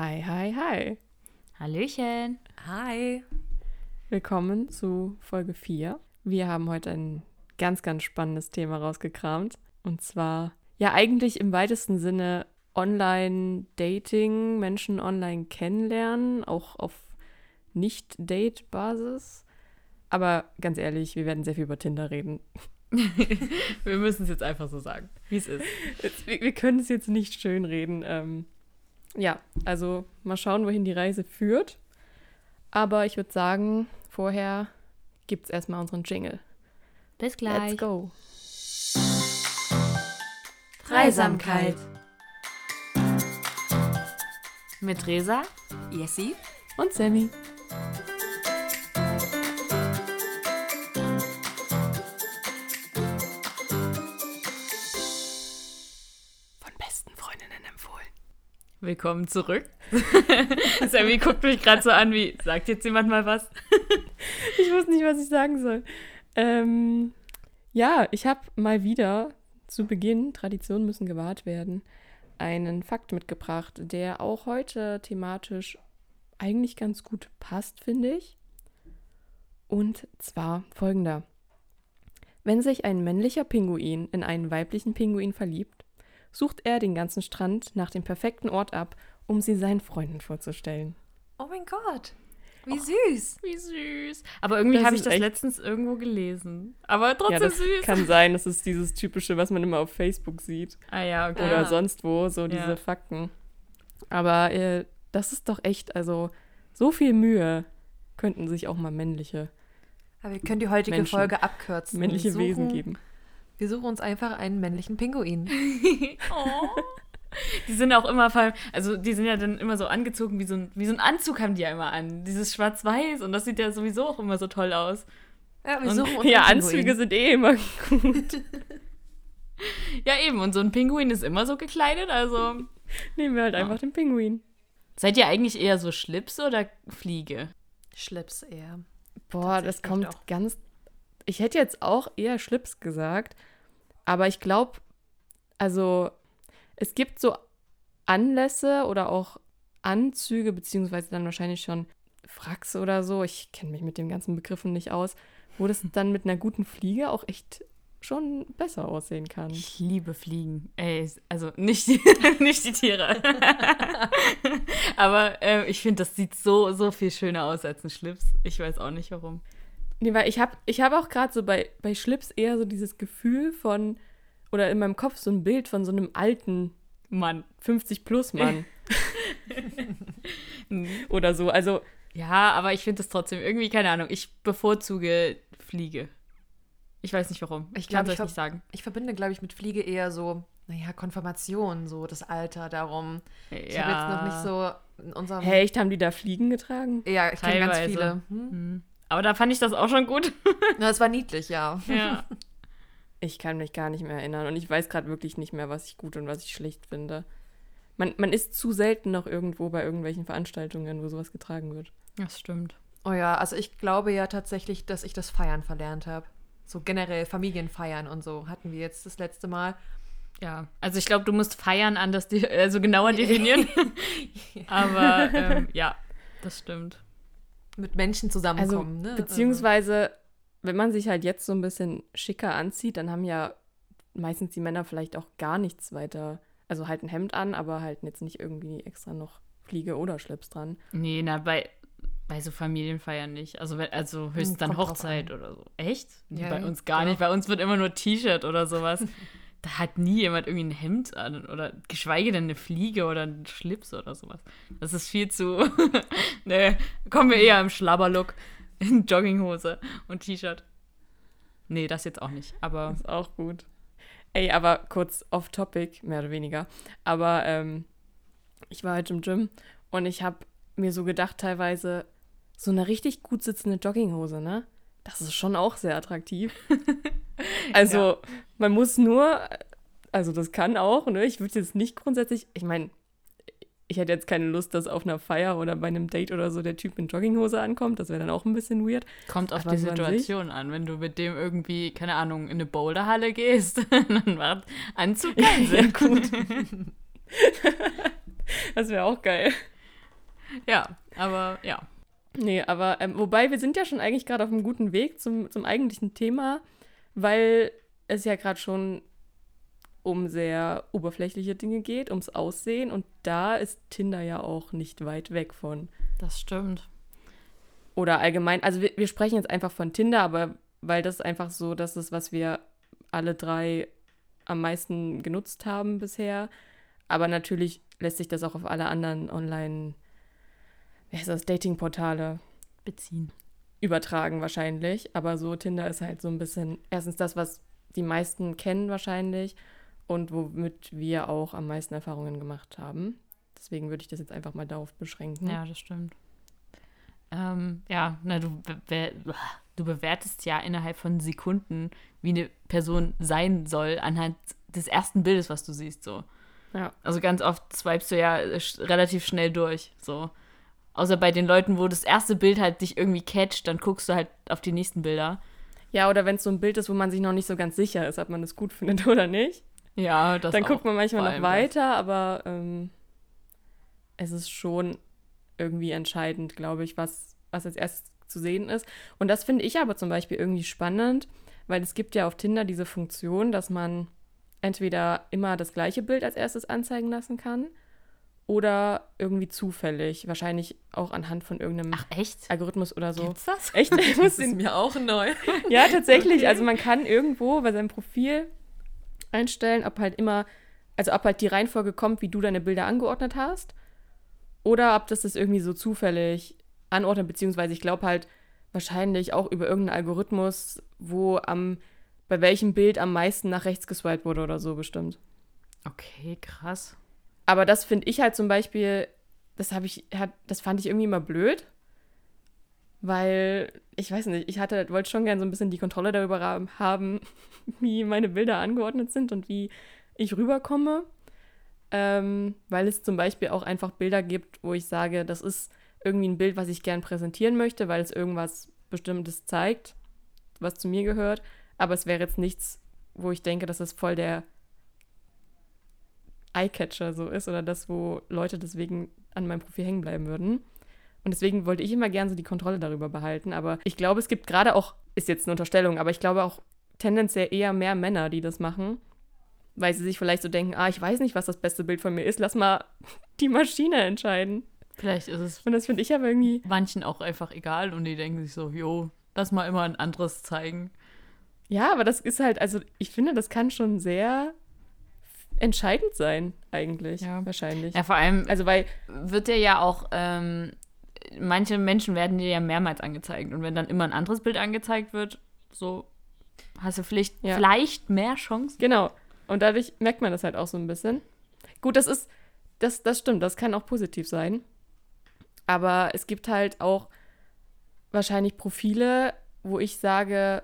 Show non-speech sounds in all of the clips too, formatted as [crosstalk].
Hi, hi, hi. Hallöchen. Hi. Willkommen zu Folge 4. Wir haben heute ein ganz, ganz spannendes Thema rausgekramt. Und zwar, ja, eigentlich im weitesten Sinne Online-Dating, Menschen online kennenlernen, auch auf Nicht-Date-Basis. Aber ganz ehrlich, wir werden sehr viel über Tinder reden. [laughs] wir müssen es jetzt einfach so sagen, wie es ist. wir, wir, können es jetzt nicht schön reden. Ähm, ja, also mal schauen, wohin die Reise führt. Aber ich würde sagen, vorher gibt es erstmal unseren Jingle. Bis gleich. Let's go. Dreisamkeit. Mit Resa, Jessie und Sammy. Willkommen zurück. [laughs] Sammy guckt mich gerade so an, wie, sagt jetzt jemand mal was? [laughs] ich wusste nicht, was ich sagen soll. Ähm, ja, ich habe mal wieder zu Beginn, Traditionen müssen gewahrt werden, einen Fakt mitgebracht, der auch heute thematisch eigentlich ganz gut passt, finde ich. Und zwar folgender. Wenn sich ein männlicher Pinguin in einen weiblichen Pinguin verliebt, sucht er den ganzen Strand nach dem perfekten Ort ab, um sie seinen Freunden vorzustellen. Oh mein Gott. Wie oh, süß. Wie süß. Aber irgendwie habe ich das letztens irgendwo gelesen. Aber trotzdem ja, das süß. Kann sein, das ist dieses typische, was man immer auf Facebook sieht. Ah ja, okay. Oder ja. sonst wo, so diese ja. Fakten. Aber äh, das ist doch echt, also so viel Mühe könnten sich auch mal männliche. Aber wir können die heutige Menschen, Folge abkürzen. Männliche suchen, Wesen geben. Wir suchen uns einfach einen männlichen Pinguin. [laughs] oh. Die sind auch immer, also die sind ja dann immer so angezogen, wie so ein, wie so ein Anzug haben die ja immer an. Dieses Schwarz-Weiß und das sieht ja sowieso auch immer so toll aus. Ja, wir suchen uns Ja, Anzüge sind eh immer gut. [laughs] ja, eben. Und so ein Pinguin ist immer so gekleidet, also. Nehmen wir halt ja. einfach den Pinguin. Seid ihr eigentlich eher so Schlips oder Fliege? Schlips eher. Boah, das kommt auch. ganz. Ich hätte jetzt auch eher Schlips gesagt, aber ich glaube, also es gibt so Anlässe oder auch Anzüge, beziehungsweise dann wahrscheinlich schon Fracks oder so. Ich kenne mich mit den ganzen Begriffen nicht aus, wo das [laughs] dann mit einer guten Fliege auch echt schon besser aussehen kann. Ich liebe Fliegen. Ey, also nicht, die, [laughs] nicht die Tiere. [laughs] Aber äh, ich finde, das sieht so, so viel schöner aus als ein Schlips. Ich weiß auch nicht warum. Nee, weil ich habe ich hab auch gerade so bei, bei Schlips eher so dieses Gefühl von, oder in meinem Kopf so ein Bild von so einem alten Mann, 50 plus Mann. [laughs] oder so. Also. Ja, aber ich finde es trotzdem irgendwie, keine Ahnung, ich bevorzuge Fliege. Ich weiß nicht warum. Ich kann es nicht sagen. Ich verbinde, glaube ich, mit Fliege eher so, naja, Konfirmation, so das Alter darum. Ich ja. habe jetzt noch nicht so in unserem. Hey, echt, haben die da Fliegen getragen? Ja, ich kenne ganz viele. Hm? Hm. Aber da fand ich das auch schon gut. Na, es war niedlich, ja. Ja. [laughs] Ich kann mich gar nicht mehr erinnern und ich weiß gerade wirklich nicht mehr, was ich gut und was ich schlecht finde. Man, man ist zu selten noch irgendwo bei irgendwelchen Veranstaltungen, wo sowas getragen wird. Das stimmt. Oh ja, also ich glaube ja tatsächlich, dass ich das Feiern verlernt habe. So generell Familienfeiern und so hatten wir jetzt das letzte Mal. Ja, also ich glaube, du musst feiern anders, [laughs] also genauer [laughs] definieren. Aber ähm, ja, das stimmt. Mit Menschen zusammenkommen, also, ne? Beziehungsweise wenn man sich halt jetzt so ein bisschen schicker anzieht, dann haben ja meistens die Männer vielleicht auch gar nichts weiter. Also halt ein Hemd an, aber halt jetzt nicht irgendwie extra noch Fliege oder Schlips dran. Nee, na, bei, bei so Familienfeiern nicht. Also, also hm, höchstens dann Hochzeit oder so. Echt? Nee, ja, bei uns gar ja. nicht. Bei uns wird immer nur T-Shirt oder sowas. [laughs] da hat nie jemand irgendwie ein Hemd an oder geschweige denn eine Fliege oder einen Schlips oder sowas. Das ist viel zu. [laughs] ne, kommen wir eher im Schlabberlook in Jogginghose und T-Shirt. Nee, das jetzt auch nicht, aber. Ist auch gut. Ey, aber kurz off-topic, mehr oder weniger. Aber ähm, ich war heute im Gym und ich habe mir so gedacht, teilweise so eine richtig gut sitzende Jogginghose, ne? Das ist schon auch sehr attraktiv. [laughs] also, ja. man muss nur, also das kann auch, ne? Ich würde jetzt nicht grundsätzlich, ich meine, ich hätte jetzt keine Lust, dass auf einer Feier oder bei einem Date oder so der Typ in Jogginghose ankommt. Das wäre dann auch ein bisschen weird. Kommt auf Aber die Situation an. Wenn du mit dem irgendwie, keine Ahnung, in eine Boulderhalle gehst, [laughs] dann macht Anzug keinen [laughs] Sinn. Ja, gut. das wäre auch geil. Ja, aber ja. Nee, aber ähm, wobei wir sind ja schon eigentlich gerade auf einem guten Weg zum, zum eigentlichen Thema, weil es ja gerade schon um sehr oberflächliche Dinge geht, ums Aussehen und da ist Tinder ja auch nicht weit weg von. Das stimmt. Oder allgemein, also wir, wir sprechen jetzt einfach von Tinder, aber weil das einfach so, das ist, was wir alle drei am meisten genutzt haben bisher. Aber natürlich lässt sich das auch auf alle anderen Online- wie heißt das, Datingportale beziehen. Übertragen wahrscheinlich. Aber so Tinder ist halt so ein bisschen erstens das, was die meisten kennen wahrscheinlich und womit wir auch am meisten Erfahrungen gemacht haben. Deswegen würde ich das jetzt einfach mal darauf beschränken. Ja, das stimmt. Ähm, ja, na, du, be du bewertest ja innerhalb von Sekunden, wie eine Person sein soll, anhand des ersten Bildes, was du siehst, so. Ja. Also ganz oft swipest du ja relativ schnell durch, so. Außer bei den Leuten, wo das erste Bild halt dich irgendwie catcht, dann guckst du halt auf die nächsten Bilder. Ja, oder wenn es so ein Bild ist, wo man sich noch nicht so ganz sicher ist, ob man das gut findet oder nicht. Ja, das Dann guckt man manchmal noch weiter, aber ähm, es ist schon irgendwie entscheidend, glaube ich, was, was als erstes zu sehen ist. Und das finde ich aber zum Beispiel irgendwie spannend, weil es gibt ja auf Tinder diese Funktion, dass man entweder immer das gleiche Bild als erstes anzeigen lassen kann oder irgendwie zufällig. Wahrscheinlich auch anhand von irgendeinem Ach? Algorithmus oder so. Gibt's das? Echt? das [laughs] ist mir auch neu. [laughs] ja, tatsächlich. Okay. Also man kann irgendwo bei seinem Profil einstellen, ob halt immer, also ob halt die Reihenfolge kommt, wie du deine Bilder angeordnet hast. Oder ob das das irgendwie so zufällig anordnet, beziehungsweise ich glaube halt wahrscheinlich auch über irgendeinen Algorithmus, wo am, bei welchem Bild am meisten nach rechts geswiped wurde oder so bestimmt. Okay, krass. Aber das finde ich halt zum Beispiel, das habe ich, hat, das fand ich irgendwie immer blöd. Weil, ich weiß nicht, ich hatte, wollte schon gerne so ein bisschen die Kontrolle darüber haben, [laughs] wie meine Bilder angeordnet sind und wie ich rüberkomme. Ähm, weil es zum Beispiel auch einfach Bilder gibt, wo ich sage, das ist irgendwie ein Bild, was ich gern präsentieren möchte, weil es irgendwas Bestimmtes zeigt, was zu mir gehört. Aber es wäre jetzt nichts, wo ich denke, das ist voll der Eyecatcher so ist oder das, wo Leute deswegen an meinem Profil hängen bleiben würden. Und deswegen wollte ich immer gern so die Kontrolle darüber behalten. Aber ich glaube, es gibt gerade auch, ist jetzt eine Unterstellung, aber ich glaube auch tendenziell eher mehr Männer, die das machen, weil sie sich vielleicht so denken, ah, ich weiß nicht, was das beste Bild von mir ist, lass mal [laughs] die Maschine entscheiden. Vielleicht ist es. Und das finde ich aber irgendwie. Manchen auch einfach egal und die denken sich so, jo, lass mal immer ein anderes zeigen. Ja, aber das ist halt, also ich finde, das kann schon sehr entscheidend sein, eigentlich. Ja. Wahrscheinlich. Ja, vor allem, also weil wird dir ja auch, ähm, manche Menschen werden dir ja mehrmals angezeigt. Und wenn dann immer ein anderes Bild angezeigt wird, so hast du vielleicht, ja. vielleicht mehr Chancen. Genau. Und dadurch merkt man das halt auch so ein bisschen. Gut, das ist, das, das stimmt, das kann auch positiv sein. Aber es gibt halt auch wahrscheinlich Profile, wo ich sage,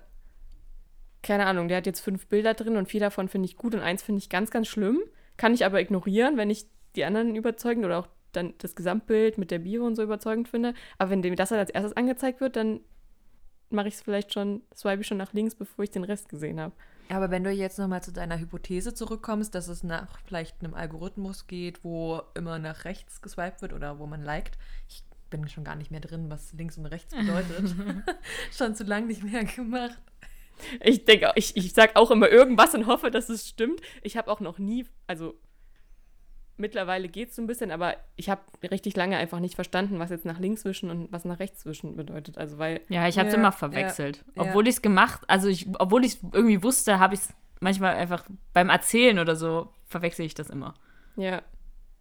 keine Ahnung, der hat jetzt fünf Bilder drin und vier davon finde ich gut und eins finde ich ganz, ganz schlimm. Kann ich aber ignorieren, wenn ich die anderen überzeugend oder auch dann das Gesamtbild mit der Bio und so überzeugend finde. Aber wenn dem das halt als erstes angezeigt wird, dann mache ich es vielleicht schon, swipe ich schon nach links, bevor ich den Rest gesehen habe. Aber wenn du jetzt nochmal zu deiner Hypothese zurückkommst, dass es nach vielleicht einem Algorithmus geht, wo immer nach rechts geswiped wird oder wo man liked, ich bin schon gar nicht mehr drin, was links und rechts bedeutet. [laughs] [laughs] schon zu lange nicht mehr gemacht. Ich denke, ich, ich sage auch immer irgendwas und hoffe, dass es stimmt. Ich habe auch noch nie, also mittlerweile geht es so ein bisschen, aber ich habe richtig lange einfach nicht verstanden, was jetzt nach links wischen und was nach rechts wischen bedeutet. Also weil ja, ich habe es ja, immer verwechselt, ja, obwohl ich es gemacht, also ich, obwohl ich es irgendwie wusste, habe ich es manchmal einfach beim Erzählen oder so verwechsel ich das immer. Ja,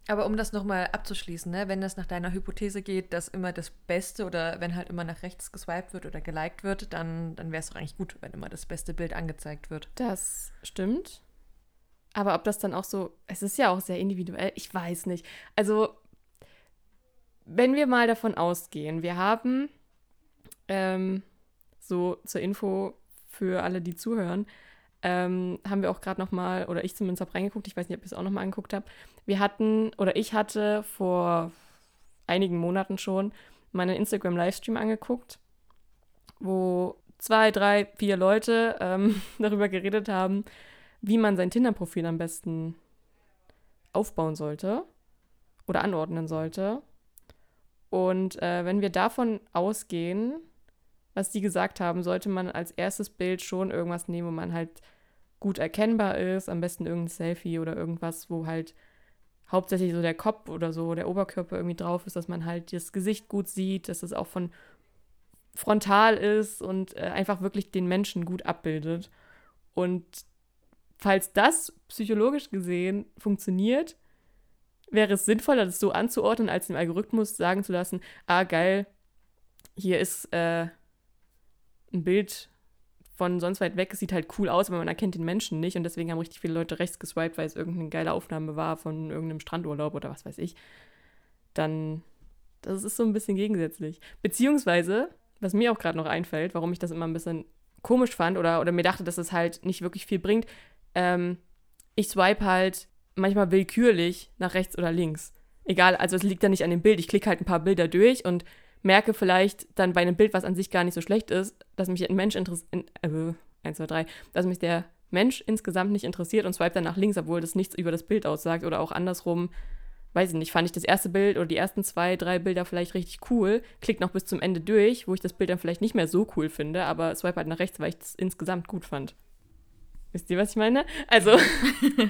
aber um das nochmal abzuschließen, ne, wenn das nach deiner Hypothese geht, dass immer das Beste oder wenn halt immer nach rechts geswiped wird oder geliked wird, dann, dann wäre es doch eigentlich gut, wenn immer das beste Bild angezeigt wird. Das stimmt. Aber ob das dann auch so, es ist ja auch sehr individuell, ich weiß nicht. Also, wenn wir mal davon ausgehen, wir haben ähm, so zur Info für alle, die zuhören, ähm, haben wir auch gerade noch mal, oder ich zumindest habe reingeguckt, ich weiß nicht, ob ihr es auch noch mal angeguckt habt. Wir hatten, oder ich hatte vor einigen Monaten schon meinen Instagram-Livestream angeguckt, wo zwei, drei, vier Leute ähm, [laughs] darüber geredet haben, wie man sein Tinder-Profil am besten aufbauen sollte oder anordnen sollte. Und äh, wenn wir davon ausgehen, was die gesagt haben, sollte man als erstes Bild schon irgendwas nehmen, wo man halt gut erkennbar ist. Am besten irgendein Selfie oder irgendwas, wo halt hauptsächlich so der Kopf oder so der Oberkörper irgendwie drauf ist, dass man halt das Gesicht gut sieht, dass es auch von frontal ist und äh, einfach wirklich den Menschen gut abbildet. Und falls das psychologisch gesehen funktioniert, wäre es sinnvoller, das so anzuordnen, als dem Algorithmus sagen zu lassen, ah geil, hier ist äh, ein Bild von sonst weit weg, es sieht halt cool aus, aber man erkennt den Menschen nicht und deswegen haben richtig viele Leute rechts geswiped, weil es irgendeine geile Aufnahme war von irgendeinem Strandurlaub oder was weiß ich. Dann, das ist so ein bisschen gegensätzlich. Beziehungsweise, was mir auch gerade noch einfällt, warum ich das immer ein bisschen komisch fand oder, oder mir dachte, dass es halt nicht wirklich viel bringt, ähm, ich swipe halt manchmal willkürlich nach rechts oder links. Egal, also es liegt ja nicht an dem Bild. Ich klicke halt ein paar Bilder durch und merke vielleicht dann bei einem Bild, was an sich gar nicht so schlecht ist, dass mich ein Mensch interessiert, äh, 1, 2, 3, dass mich der Mensch insgesamt nicht interessiert und swipe dann nach links, obwohl das nichts über das Bild aussagt oder auch andersrum, weiß ich nicht, fand ich das erste Bild oder die ersten zwei, drei Bilder vielleicht richtig cool, klick noch bis zum Ende durch, wo ich das Bild dann vielleicht nicht mehr so cool finde, aber swipe halt nach rechts, weil ich das insgesamt gut fand. Wisst ihr, was ich meine? Also,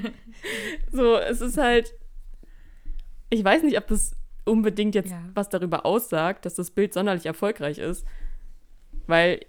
[laughs] so, es ist halt, ich weiß nicht, ob das unbedingt jetzt ja. was darüber aussagt, dass das Bild sonderlich erfolgreich ist, weil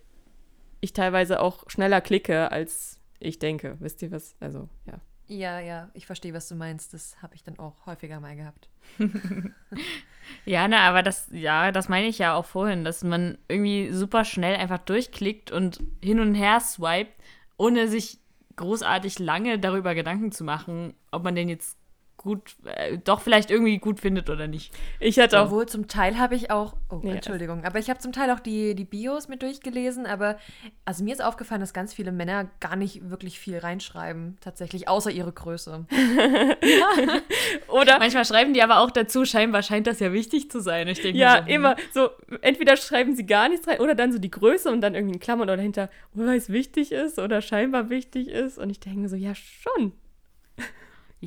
ich teilweise auch schneller klicke, als ich denke. Wisst ihr was? Also, ja. Ja, ja, ich verstehe, was du meinst. Das habe ich dann auch häufiger mal gehabt. [laughs] ja, na, aber das, ja, das meine ich ja auch vorhin, dass man irgendwie super schnell einfach durchklickt und hin und her swiped, ohne sich großartig lange darüber Gedanken zu machen, ob man den jetzt gut, äh, doch vielleicht irgendwie gut findet oder nicht. Ich hatte auch. Obwohl zum Teil habe ich auch, oh, ja. Entschuldigung, aber ich habe zum Teil auch die, die Bios mit durchgelesen, aber also mir ist aufgefallen, dass ganz viele Männer gar nicht wirklich viel reinschreiben, tatsächlich, außer ihre Größe. ja. [laughs] Oder manchmal schreiben die aber auch dazu, scheinbar scheint das ja wichtig zu sein. Ich denke ja, so, hm. immer so, entweder schreiben sie gar nichts rein oder dann so die Größe und dann irgendwie ein Klammern oder dahinter, weil es wichtig ist oder scheinbar wichtig ist. Und ich denke so, ja, schon.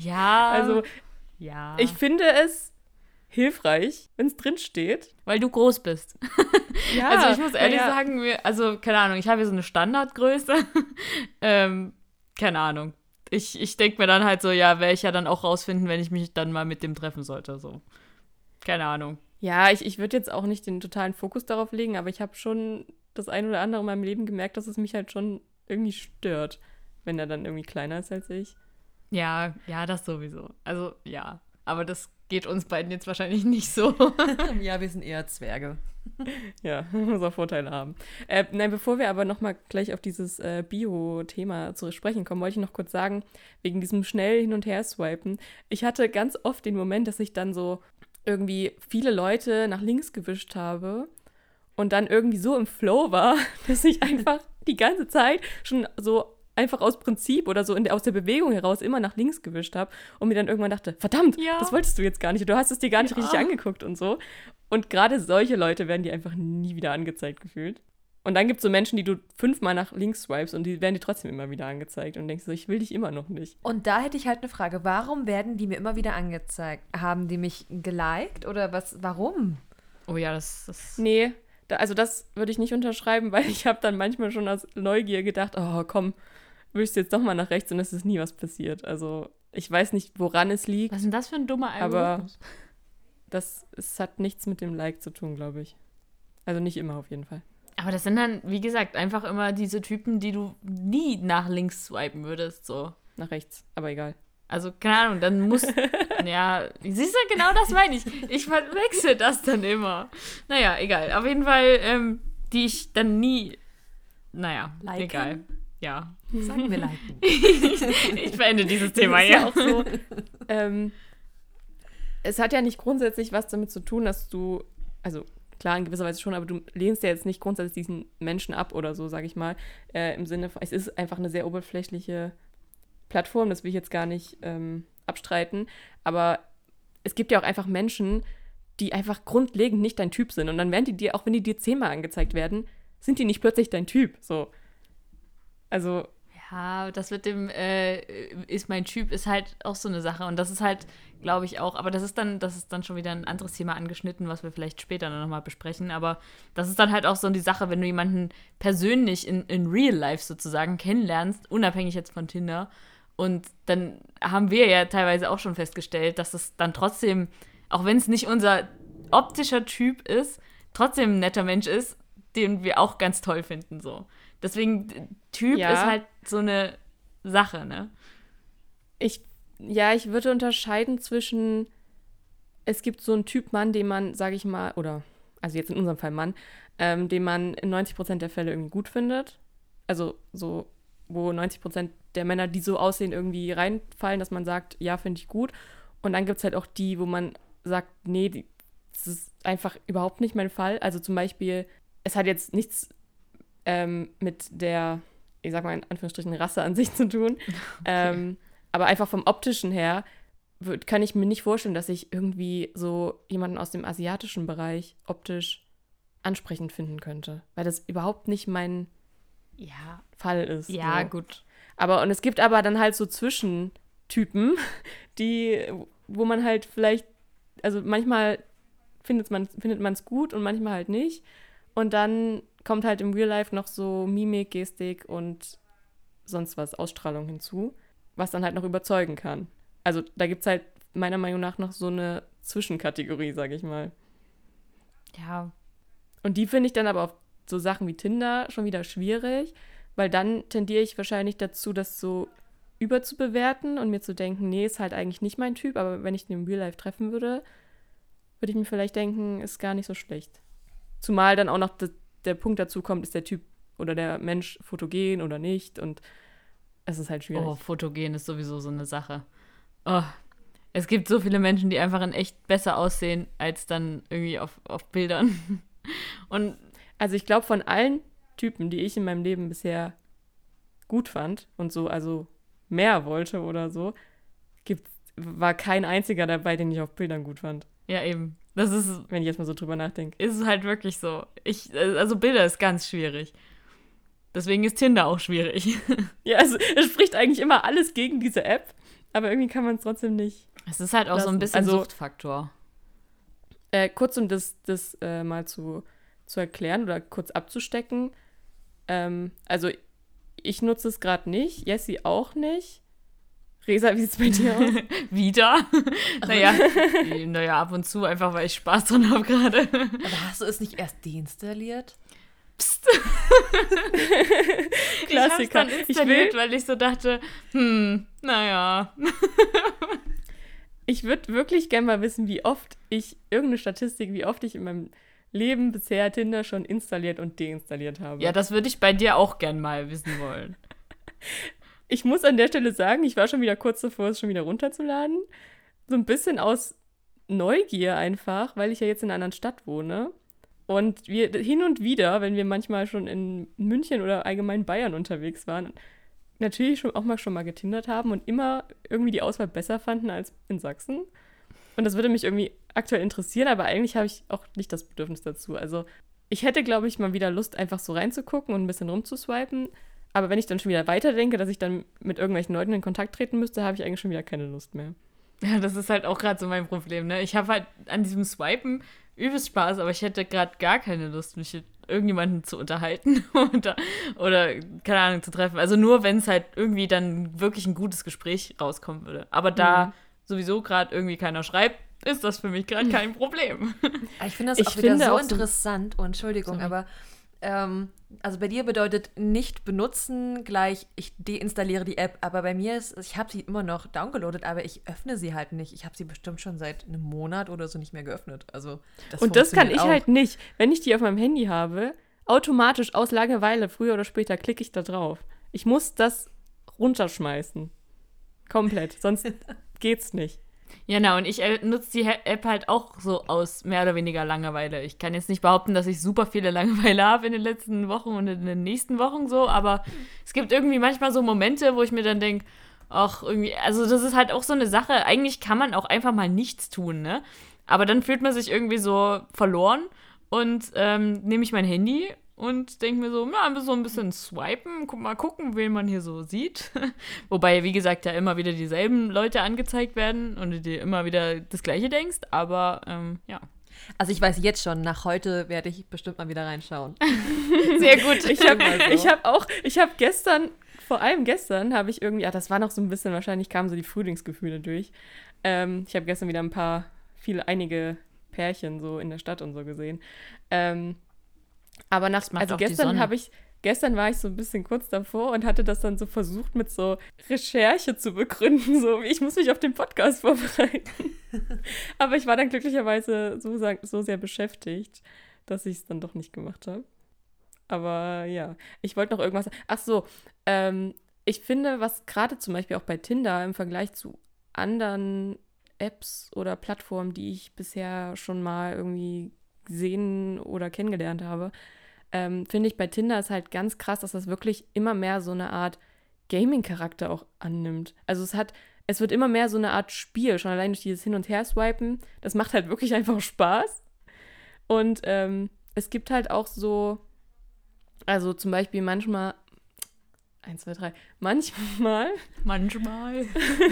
Ja. Also, ja. Ich finde es hilfreich, wenn es drin steht. Weil du groß bist. [laughs] ja. Also ich muss ehrlich ja. sagen, also keine Ahnung, ich habe hier so eine Standardgröße. [laughs] ähm, keine Ahnung. Ich, ich denke mir dann halt so, ja, werde ich ja dann auch rausfinden, wenn ich mich dann mal mit dem treffen sollte. So. Keine Ahnung. Ja, ich, ich würde jetzt auch nicht den totalen Fokus darauf legen, aber ich habe schon das ein oder andere in meinem Leben gemerkt, dass es mich halt schon irgendwie stört, wenn er dann irgendwie kleiner ist als ich. Ja, ja, das sowieso. Also ja, aber das geht uns beiden jetzt wahrscheinlich [laughs] nicht so. [laughs] ja, wir sind eher Zwerge. [laughs] ja, muss auch Vorteile haben. Äh, nein, bevor wir aber nochmal gleich auf dieses äh, Bio-Thema zu sprechen kommen, wollte ich noch kurz sagen, wegen diesem schnell hin und her swipen. Ich hatte ganz oft den Moment, dass ich dann so irgendwie viele Leute nach links gewischt habe und dann irgendwie so im Flow war, dass ich einfach die ganze Zeit schon so einfach aus Prinzip oder so der, aus der Bewegung heraus immer nach links gewischt habe und mir dann irgendwann dachte, verdammt, ja. das wolltest du jetzt gar nicht. Du hast es dir gar nicht ja. richtig angeguckt und so. Und gerade solche Leute werden dir einfach nie wieder angezeigt gefühlt. Und dann gibt es so Menschen, die du fünfmal nach links swipes und die werden dir trotzdem immer wieder angezeigt und denkst so, ich will dich immer noch nicht. Und da hätte ich halt eine Frage, warum werden die mir immer wieder angezeigt? Haben die mich geliked oder was, warum? Oh ja, das, das Nee, da, also das würde ich nicht unterschreiben, [laughs] weil ich habe dann manchmal schon aus Neugier gedacht, oh komm, wischst jetzt doch mal nach rechts und es ist nie was passiert. Also ich weiß nicht, woran es liegt. Was ist denn das für ein dummer Algorithmus? Aber das es hat nichts mit dem Like zu tun, glaube ich. Also nicht immer auf jeden Fall. Aber das sind dann, wie gesagt, einfach immer diese Typen, die du nie nach links swipen würdest, so. Nach rechts, aber egal. Also, keine Ahnung, dann muss. [laughs] ja, siehst du, genau das meine ich. Ich verwechsel das dann immer. Naja, egal. Auf jeden Fall, ähm, die ich dann nie. Naja, Liken? egal. Ja. Sagen wir liken. [laughs] ich beende dieses [laughs] Thema ja auch so. [laughs] Ähm, es hat ja nicht grundsätzlich was damit zu tun, dass du, also klar in gewisser Weise schon, aber du lehnst ja jetzt nicht grundsätzlich diesen Menschen ab oder so, sage ich mal. Äh, Im Sinne von, es ist einfach eine sehr oberflächliche Plattform, das will ich jetzt gar nicht ähm, abstreiten. Aber es gibt ja auch einfach Menschen, die einfach grundlegend nicht dein Typ sind. Und dann werden die dir, auch wenn die dir zehnmal angezeigt werden, sind die nicht plötzlich dein Typ. So. Also, Ja, das mit dem äh, ist mein Typ ist halt auch so eine Sache und das ist halt, glaube ich auch, aber das ist dann, das ist dann schon wieder ein anderes Thema angeschnitten, was wir vielleicht später noch mal besprechen. Aber das ist dann halt auch so die Sache, wenn du jemanden persönlich in, in Real Life sozusagen kennenlernst, unabhängig jetzt von Tinder. Und dann haben wir ja teilweise auch schon festgestellt, dass es dann trotzdem, auch wenn es nicht unser optischer Typ ist, trotzdem ein netter Mensch ist, den wir auch ganz toll finden. So. Deswegen, Typ ja. ist halt so eine Sache, ne? Ich, ja, ich würde unterscheiden zwischen, es gibt so einen Typ Mann, den man, sage ich mal, oder, also jetzt in unserem Fall Mann, ähm, den man in 90 Prozent der Fälle irgendwie gut findet. Also so, wo 90 Prozent der Männer, die so aussehen, irgendwie reinfallen, dass man sagt, ja, finde ich gut. Und dann gibt es halt auch die, wo man sagt, nee, die, das ist einfach überhaupt nicht mein Fall. Also zum Beispiel, es hat jetzt nichts ähm, mit der, ich sag mal in Anführungsstrichen, Rasse an sich zu tun. [laughs] Okay. Ähm, aber einfach vom optischen her würd, kann ich mir nicht vorstellen, dass ich irgendwie so jemanden aus dem asiatischen Bereich optisch ansprechend finden könnte. Weil das überhaupt nicht mein ja. Fall ist. Ja, so. gut. Aber, und es gibt aber dann halt so Zwischentypen, [laughs] die, wo man halt vielleicht, also manchmal findet man es findet gut und manchmal halt nicht. Und dann kommt halt im Real Life noch so Mimik, Gestik und sonst was, Ausstrahlung hinzu, was dann halt noch überzeugen kann. Also da gibt es halt meiner Meinung nach noch so eine Zwischenkategorie, sag ich mal. Ja. Und die finde ich dann aber auf so Sachen wie Tinder schon wieder schwierig, weil dann tendiere ich wahrscheinlich dazu, das so überzubewerten und mir zu denken, nee, ist halt eigentlich nicht mein Typ, aber wenn ich den im Real Life treffen würde, würde ich mir vielleicht denken, ist gar nicht so schlecht. Zumal dann auch noch das, der Punkt dazu kommt, ist der Typ oder der Mensch fotogen oder nicht und es ist halt schwierig. Oh, fotogen ist sowieso so eine Sache. Oh, es gibt so viele Menschen, die einfach in echt besser aussehen als dann irgendwie auf, auf Bildern. [laughs] Und also ich glaube, von allen Typen, die ich in meinem Leben bisher gut fand und so, also mehr wollte oder so, gibt, war kein einziger dabei, den ich auf Bildern gut fand. Ja, eben. Das ist, wenn ich jetzt mal so drüber nachdenke. Ist halt wirklich so. Ich, also Bilder ist ganz schwierig. Deswegen ist Tinder auch schwierig. [laughs] ja, also es spricht eigentlich immer alles gegen diese App, aber irgendwie kann man es trotzdem nicht. Es ist halt auch lassen. so ein bisschen also, Suchtfaktor. Äh, kurz, um das, das äh, mal zu, zu erklären oder kurz abzustecken. Ähm, also ich nutze es gerade nicht, Jessie auch nicht. Resa, wie es bei dir aus? [laughs] Wieder? [laughs] naja, naja, ab und zu, einfach weil ich Spaß dran habe gerade. Aber hast du es nicht erst deinstalliert? Psst. [laughs] Klassiker. Ich, dann installiert, ich will, weil ich so dachte, hm, naja. ich würde wirklich gerne mal wissen, wie oft ich, irgendeine Statistik, wie oft ich in meinem Leben bisher Tinder schon installiert und deinstalliert habe. Ja, das würde ich bei dir auch gern mal wissen wollen ich muss an der Stelle sagen, ich war schon wieder kurz davor, es schon wieder runterzuladen. So ein bisschen aus Neugier einfach, weil ich ja jetzt in einer anderen Stadt wohne. Und wir hin und wieder, wenn wir manchmal schon in München oder allgemein Bayern unterwegs waren, natürlich schon auch mal schon mal getindert haben und immer irgendwie die Auswahl besser fanden als in Sachsen. Und das würde mich irgendwie aktuell interessieren, aber eigentlich habe ich auch nicht das Bedürfnis dazu. Also ich hätte, glaube ich, mal wieder Lust, einfach so reinzugucken und ein bisschen rumzuswipen. Aber wenn ich dann schon wieder weiterdenke, dass ich dann mit irgendwelchen Leuten in Kontakt treten müsste, habe ich eigentlich schon wieder keine Lust mehr. Ja, das ist halt auch gerade so mein Problem, ne? Ich habe halt an diesem Swipen übelst Spaß, aber ich hätte gerade gar keine Lust, mich mit irgendjemanden zu unterhalten [laughs] oder, oder, keine Ahnung, zu treffen. Also nur, wenn es halt irgendwie dann wirklich ein gutes Gespräch rauskommen würde. Aber da mhm. sowieso gerade irgendwie keiner schreibt, ist das für mich gerade kein [laughs] Problem. Ich finde das ich auch wieder so interessant. So, oh, Entschuldigung, sorry. aber ähm, also bei dir bedeutet nicht benutzen gleich, ich deinstalliere die App, aber bei mir ist, ich habe sie immer noch downgeloadet, aber ich öffne sie halt nicht. Ich habe sie bestimmt schon seit einem Monat oder so nicht mehr geöffnet. Also das Und das kann ich auch. halt nicht. Wenn ich die auf meinem Handy habe, automatisch aus Langeweile, früher oder später, klicke ich da drauf. Ich muss das runterschmeißen. Komplett. Sonst [laughs] geht's nicht. Ja, na, und ich äh, nutze die App halt auch so aus mehr oder weniger Langeweile. Ich kann jetzt nicht behaupten, dass ich super viele [laughs] Langeweile habe in den letzten Wochen und in den nächsten Wochen so, aber es gibt irgendwie manchmal so Momente, wo ich mir dann denke, ach, irgendwie, also das ist halt auch so eine Sache. Eigentlich kann man auch einfach mal nichts tun, ne? Aber dann fühlt man sich irgendwie so verloren und ähm, nehme ich mein Handy und denke mir so, na, so ein bisschen swipen, guck mal gucken, wen man hier so sieht. [laughs] Wobei, wie gesagt, ja immer wieder dieselben Leute angezeigt werden und du dir immer wieder das Gleiche denkst, aber ähm, ja. Also ich weiß jetzt schon, nach heute werde ich bestimmt mal wieder reinschauen. [laughs] Sehr gut. Ich habe so. hab auch, ich habe gestern, vor allem gestern, habe ich irgendwie, ja, das war noch so ein bisschen, wahrscheinlich kamen so die Frühlingsgefühle durch. Ähm, ich habe gestern wieder ein paar, viele, einige Pärchen so in der Stadt und so gesehen. Ähm, aber nach, also gestern habe ich, gestern war ich so ein bisschen kurz davor und hatte das dann so versucht mit so Recherche zu begründen, so ich muss mich auf den Podcast vorbereiten. [laughs] Aber ich war dann glücklicherweise so, so sehr beschäftigt, dass ich es dann doch nicht gemacht habe. Aber ja, ich wollte noch irgendwas. Ach so, ähm, ich finde, was gerade zum Beispiel auch bei Tinder im Vergleich zu anderen Apps oder Plattformen, die ich bisher schon mal irgendwie gesehen oder kennengelernt habe, ähm, finde ich bei Tinder ist halt ganz krass, dass das wirklich immer mehr so eine Art Gaming-Charakter auch annimmt. Also es hat, es wird immer mehr so eine Art Spiel, schon allein durch dieses Hin- und Her-Swipen. Das macht halt wirklich [laughs] einfach Spaß. Und ähm, es gibt halt auch so, also zum Beispiel manchmal, eins, zwei, drei, manchmal. Manchmal.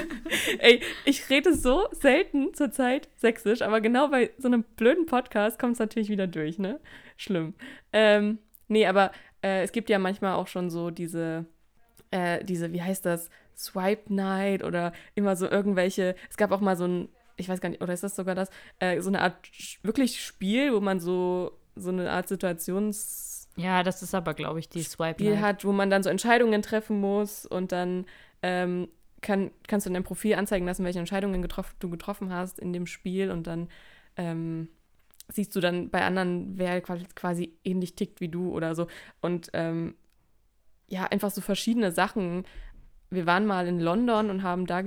[laughs] Ey, ich rede so selten zurzeit sächsisch, aber genau bei so einem blöden Podcast kommt es natürlich wieder durch, ne? Schlimm. Ähm, nee, aber äh, es gibt ja manchmal auch schon so diese, äh, diese, wie heißt das, Swipe Night oder immer so irgendwelche, es gab auch mal so ein, ich weiß gar nicht, oder ist das sogar das, äh, so eine Art wirklich Spiel, wo man so, so eine Art Situations... Ja, das ist aber, glaube ich, die Swipe Spiel Night. hat, wo man dann so Entscheidungen treffen muss und dann ähm, kann, kannst du in deinem Profil anzeigen lassen, welche Entscheidungen getroffen, du getroffen hast in dem Spiel und dann ähm, siehst du dann bei anderen, wer quasi ähnlich tickt wie du oder so. Und ähm, ja, einfach so verschiedene Sachen. Wir waren mal in London und haben da,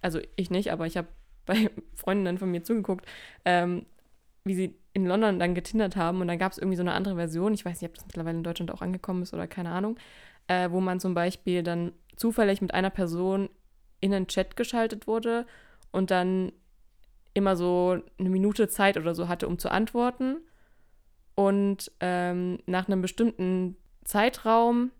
also ich nicht, aber ich habe bei [laughs] Freundinnen von mir zugeguckt, ähm, wie sie in London dann getindert haben und dann gab es irgendwie so eine andere Version, ich weiß nicht, ob das mittlerweile in Deutschland auch angekommen ist oder keine Ahnung, äh, wo man zum Beispiel dann zufällig mit einer Person in einen Chat geschaltet wurde und dann immer so eine Minute Zeit oder so hatte, um zu antworten. Und ähm, nach einem bestimmten Zeitraum,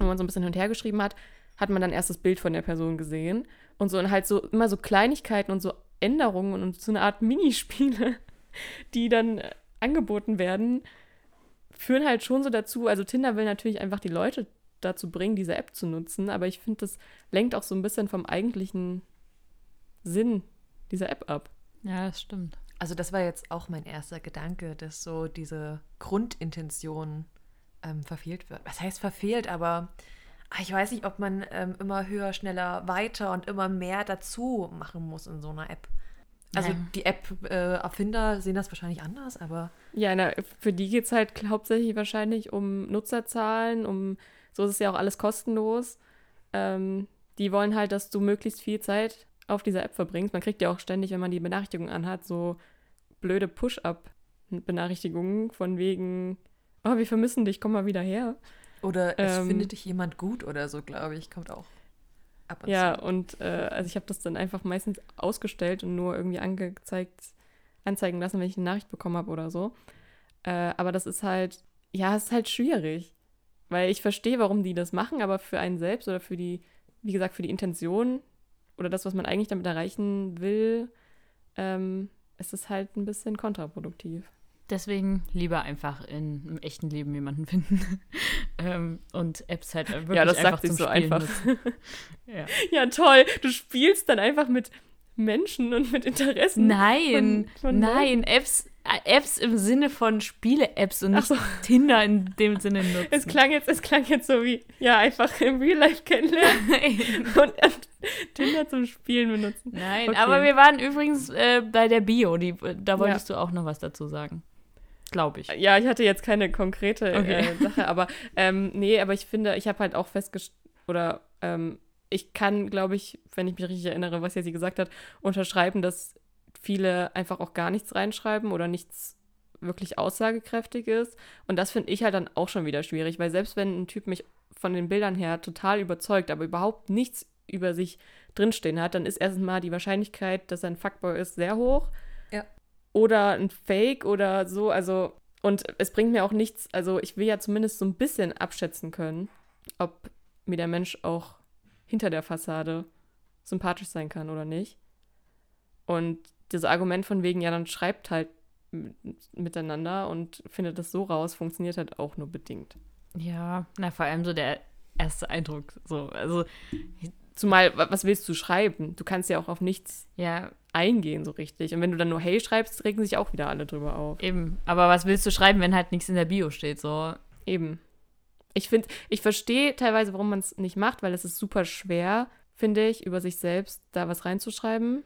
wo man so ein bisschen hin und her geschrieben hat, hat man dann erst das Bild von der Person gesehen. Und so und halt so immer so Kleinigkeiten und so Änderungen und so eine Art Minispiele, die dann äh, angeboten werden, führen halt schon so dazu. Also Tinder will natürlich einfach die Leute dazu bringen, diese App zu nutzen, aber ich finde, das lenkt auch so ein bisschen vom eigentlichen Sinn dieser App ab. Ja, das stimmt. Also das war jetzt auch mein erster Gedanke, dass so diese Grundintention ähm, verfehlt wird. Was heißt verfehlt, aber ah, ich weiß nicht, ob man ähm, immer höher, schneller, weiter und immer mehr dazu machen muss in so einer App. Also ja. die App-Erfinder äh, sehen das wahrscheinlich anders, aber. Ja, na, für die geht es halt hauptsächlich wahrscheinlich um Nutzerzahlen, um so ist es ja auch alles kostenlos. Ähm, die wollen halt, dass du möglichst viel Zeit auf dieser App verbringst. Man kriegt ja auch ständig, wenn man die Benachrichtigung anhat, so blöde Push-Up-Benachrichtigungen von wegen, oh, wir vermissen dich, komm mal wieder her. Oder es ähm, findet dich jemand gut oder so, glaube ich, kommt auch ab und ja, zu. Und äh, also ich habe das dann einfach meistens ausgestellt und nur irgendwie angezeigt, anzeigen lassen, wenn ich eine Nachricht bekommen habe oder so. Äh, aber das ist halt, ja, es ist halt schwierig. Weil ich verstehe, warum die das machen, aber für einen selbst oder für die, wie gesagt, für die Intention oder das, was man eigentlich damit erreichen will, ähm, ist es halt ein bisschen kontraproduktiv. Deswegen lieber einfach in, im echten Leben jemanden finden [laughs] ähm, und Apps halt wirklich ja, das einfach sagt zum so Spielen einfach. [laughs] ja. ja, toll. Du spielst dann einfach mit Menschen und mit Interessen. Nein, von, von nein, Apps Apps im Sinne von Spiele-Apps und nicht so. Tinder in dem Sinne [laughs] nutzen. Es klang jetzt, es klang jetzt so wie, ja, einfach im Real Life kennenlernen und Tinder zum Spielen benutzen. Nein, okay. aber wir waren übrigens äh, bei der Bio, die, da wolltest ja. du auch noch was dazu sagen. Glaube ich. Ja, ich hatte jetzt keine konkrete äh, okay. äh, [laughs] Sache, aber ähm, nee, aber ich finde, ich habe halt auch festgestellt, oder ähm, ich kann, glaube ich, wenn ich mich richtig erinnere, was sie gesagt hat, unterschreiben, dass viele einfach auch gar nichts reinschreiben oder nichts wirklich aussagekräftiges. Und das finde ich halt dann auch schon wieder schwierig, weil selbst wenn ein Typ mich von den Bildern her total überzeugt, aber überhaupt nichts über sich drinstehen hat, dann ist erstens mal die Wahrscheinlichkeit, dass er ein Fuckboy ist, sehr hoch. Oder ein Fake oder so. Also Und es bringt mir auch nichts, also ich will ja zumindest so ein bisschen abschätzen können, ob mir der Mensch auch hinter der Fassade sympathisch sein kann oder nicht. Und das Argument von wegen, ja, dann schreibt halt miteinander und findet das so raus, funktioniert halt auch nur bedingt. Ja, na, vor allem so der erste Eindruck. So, also. Zumal, was willst du schreiben? Du kannst ja auch auf nichts ja. eingehen, so richtig. Und wenn du dann nur Hey schreibst, regen sich auch wieder alle drüber auf. Eben. Aber was willst du schreiben, wenn halt nichts in der Bio steht? So. Eben. Ich finde, ich verstehe teilweise, warum man es nicht macht, weil es ist super schwer, finde ich, über sich selbst da was reinzuschreiben.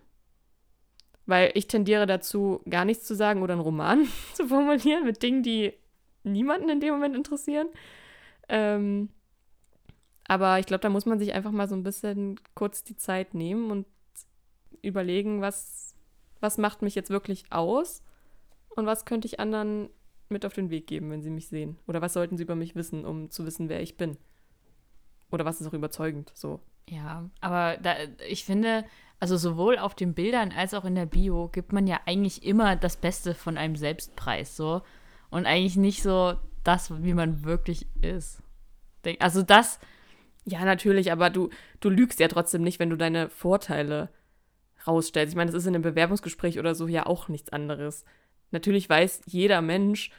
Weil ich tendiere dazu, gar nichts zu sagen oder einen Roman [laughs] zu formulieren mit Dingen, die niemanden in dem Moment interessieren. Ähm, aber ich glaube, da muss man sich einfach mal so ein bisschen kurz die Zeit nehmen und überlegen, was, was macht mich jetzt wirklich aus und was könnte ich anderen mit auf den Weg geben, wenn sie mich sehen. Oder was sollten sie über mich wissen, um zu wissen, wer ich bin. Oder was ist auch überzeugend so. Ja, aber da, ich finde, also sowohl auf den Bildern als auch in der Bio gibt man ja eigentlich immer das Beste von einem Selbstpreis so und eigentlich nicht so das, wie man wirklich ist. Also das. Ja, natürlich, aber du, du lügst ja trotzdem nicht, wenn du deine Vorteile rausstellst. Ich meine, das ist in einem Bewerbungsgespräch oder so ja auch nichts anderes. Natürlich weiß jeder Mensch,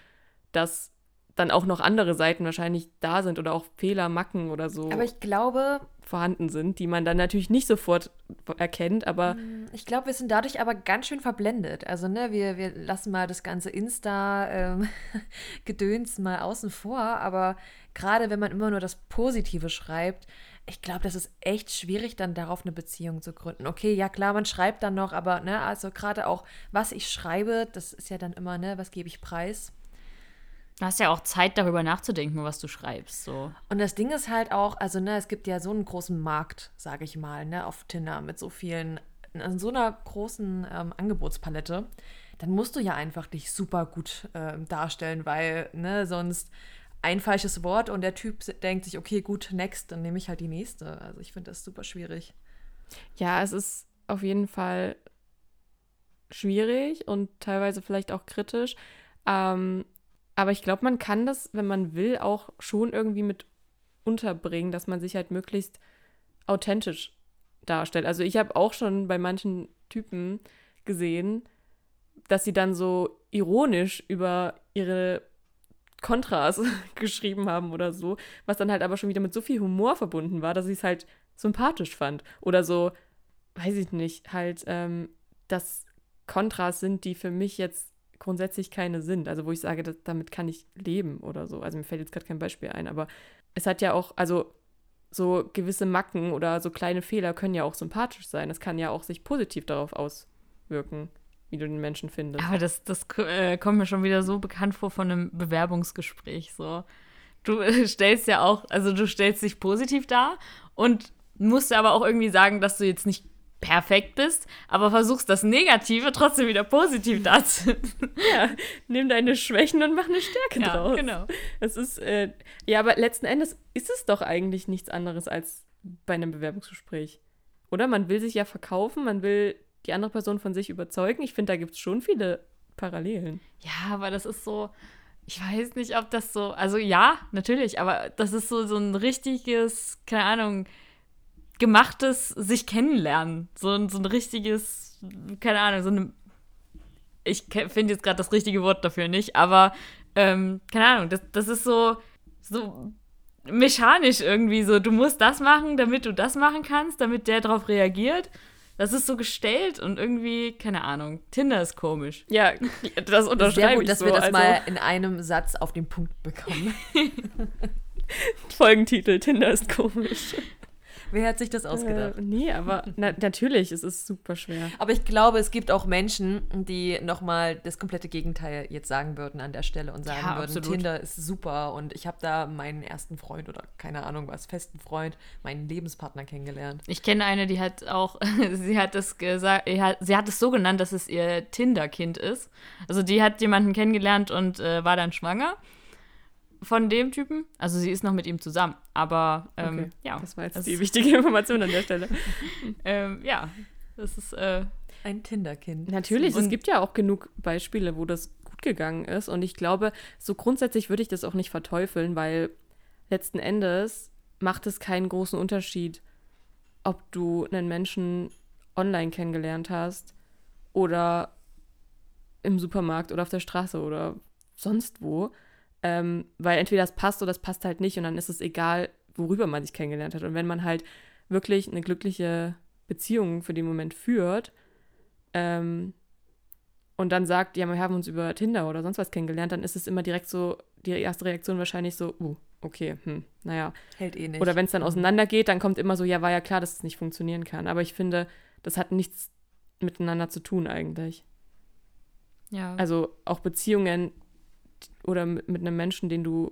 dass dann auch noch andere Seiten wahrscheinlich da sind oder auch Fehler, Macken oder so. Aber ich glaube. Vorhanden sind, die man dann natürlich nicht sofort erkennt, aber. Mm, ich glaube, wir sind dadurch aber ganz schön verblendet. Also, ne, wir, wir lassen mal das ganze Insta-Gedöns ähm, [laughs] mal außen vor, aber gerade wenn man immer nur das Positive schreibt, ich glaube, das ist echt schwierig, dann darauf eine Beziehung zu gründen. Okay, ja klar, man schreibt dann noch, aber ne, also gerade auch, was ich schreibe, das ist ja dann immer, ne, was gebe ich preis? Du hast ja auch Zeit, darüber nachzudenken, was du schreibst. So. Und das Ding ist halt auch, also ne, es gibt ja so einen großen Markt, sage ich mal, ne, auf Tinder mit so vielen, in so einer großen ähm, Angebotspalette. Dann musst du ja einfach dich super gut äh, darstellen, weil ne, sonst ein falsches Wort und der Typ denkt sich, okay, gut, next, dann nehme ich halt die nächste. Also ich finde das super schwierig. Ja, es ist auf jeden Fall schwierig und teilweise vielleicht auch kritisch. Ähm, aber ich glaube, man kann das, wenn man will, auch schon irgendwie mit unterbringen, dass man sich halt möglichst authentisch darstellt. Also ich habe auch schon bei manchen Typen gesehen, dass sie dann so ironisch über ihre Kontras [laughs] geschrieben haben oder so, was dann halt aber schon wieder mit so viel Humor verbunden war, dass ich es halt sympathisch fand. Oder so, weiß ich nicht, halt, ähm, dass Kontras sind, die für mich jetzt grundsätzlich keine sind. Also wo ich sage, dass, damit kann ich leben oder so. Also mir fällt jetzt gerade kein Beispiel ein, aber es hat ja auch, also so gewisse Macken oder so kleine Fehler können ja auch sympathisch sein. Es kann ja auch sich positiv darauf auswirken, wie du den Menschen findest. Aber das, das äh, kommt mir schon wieder so bekannt vor von einem Bewerbungsgespräch. So. Du äh, [laughs] stellst ja auch, also du stellst dich positiv dar und musst aber auch irgendwie sagen, dass du jetzt nicht perfekt bist, aber versuchst das Negative trotzdem wieder positiv darzustellen. ja, nimm deine Schwächen und mach eine Stärke ja, draus. Genau. Das ist, äh, ja, aber letzten Endes ist es doch eigentlich nichts anderes als bei einem Bewerbungsgespräch. Oder? Man will sich ja verkaufen, man will die andere Person von sich überzeugen. Ich finde, da gibt es schon viele Parallelen. Ja, aber das ist so, ich weiß nicht, ob das so, also ja, natürlich, aber das ist so, so ein richtiges, keine Ahnung, gemachtes sich kennenlernen. So, so ein richtiges, keine Ahnung, so eine. Ich finde jetzt gerade das richtige Wort dafür nicht, aber ähm, keine Ahnung, das, das ist so, so mechanisch irgendwie so. Du musst das machen, damit du das machen kannst, damit der darauf reagiert. Das ist so gestellt und irgendwie, keine Ahnung, Tinder ist komisch. Ja, das unterschreibe Sehr gut, ich dass so, wir das also mal in einem Satz auf den Punkt bekommen. [laughs] [laughs] Folgentitel, Tinder ist komisch. Wer hat sich das ausgedacht? Äh, nee, aber [laughs] na, natürlich, es ist super schwer. Aber ich glaube, es gibt auch Menschen, die nochmal das komplette Gegenteil jetzt sagen würden an der Stelle und sagen ja, würden, absolut. Tinder ist super und ich habe da meinen ersten Freund oder keine Ahnung was, festen Freund, meinen Lebenspartner kennengelernt. Ich kenne eine, die hat auch, [laughs] sie hat es gesagt, sie hat es so genannt, dass es ihr Tinder-Kind ist. Also die hat jemanden kennengelernt und äh, war dann schwanger von dem Typen. Also sie ist noch mit ihm zusammen. Aber ähm, okay. ja. Das war jetzt das die wichtige Information an der Stelle. [laughs] ähm, ja, das ist äh, ein Tinderkind. Natürlich, Und es gibt ja auch genug Beispiele, wo das gut gegangen ist. Und ich glaube, so grundsätzlich würde ich das auch nicht verteufeln, weil letzten Endes macht es keinen großen Unterschied, ob du einen Menschen online kennengelernt hast oder im Supermarkt oder auf der Straße oder sonst wo. Ähm, weil entweder das passt oder das passt halt nicht und dann ist es egal, worüber man sich kennengelernt hat. Und wenn man halt wirklich eine glückliche Beziehung für den Moment führt ähm, und dann sagt, ja, wir haben uns über Tinder oder sonst was kennengelernt, dann ist es immer direkt so, die erste Reaktion wahrscheinlich so, uh, okay, hm, naja. Hält eh nicht. Oder wenn es dann auseinandergeht, dann kommt immer so, ja, war ja klar, dass es nicht funktionieren kann. Aber ich finde, das hat nichts miteinander zu tun eigentlich. Ja. Also auch Beziehungen oder mit, einem Menschen, den du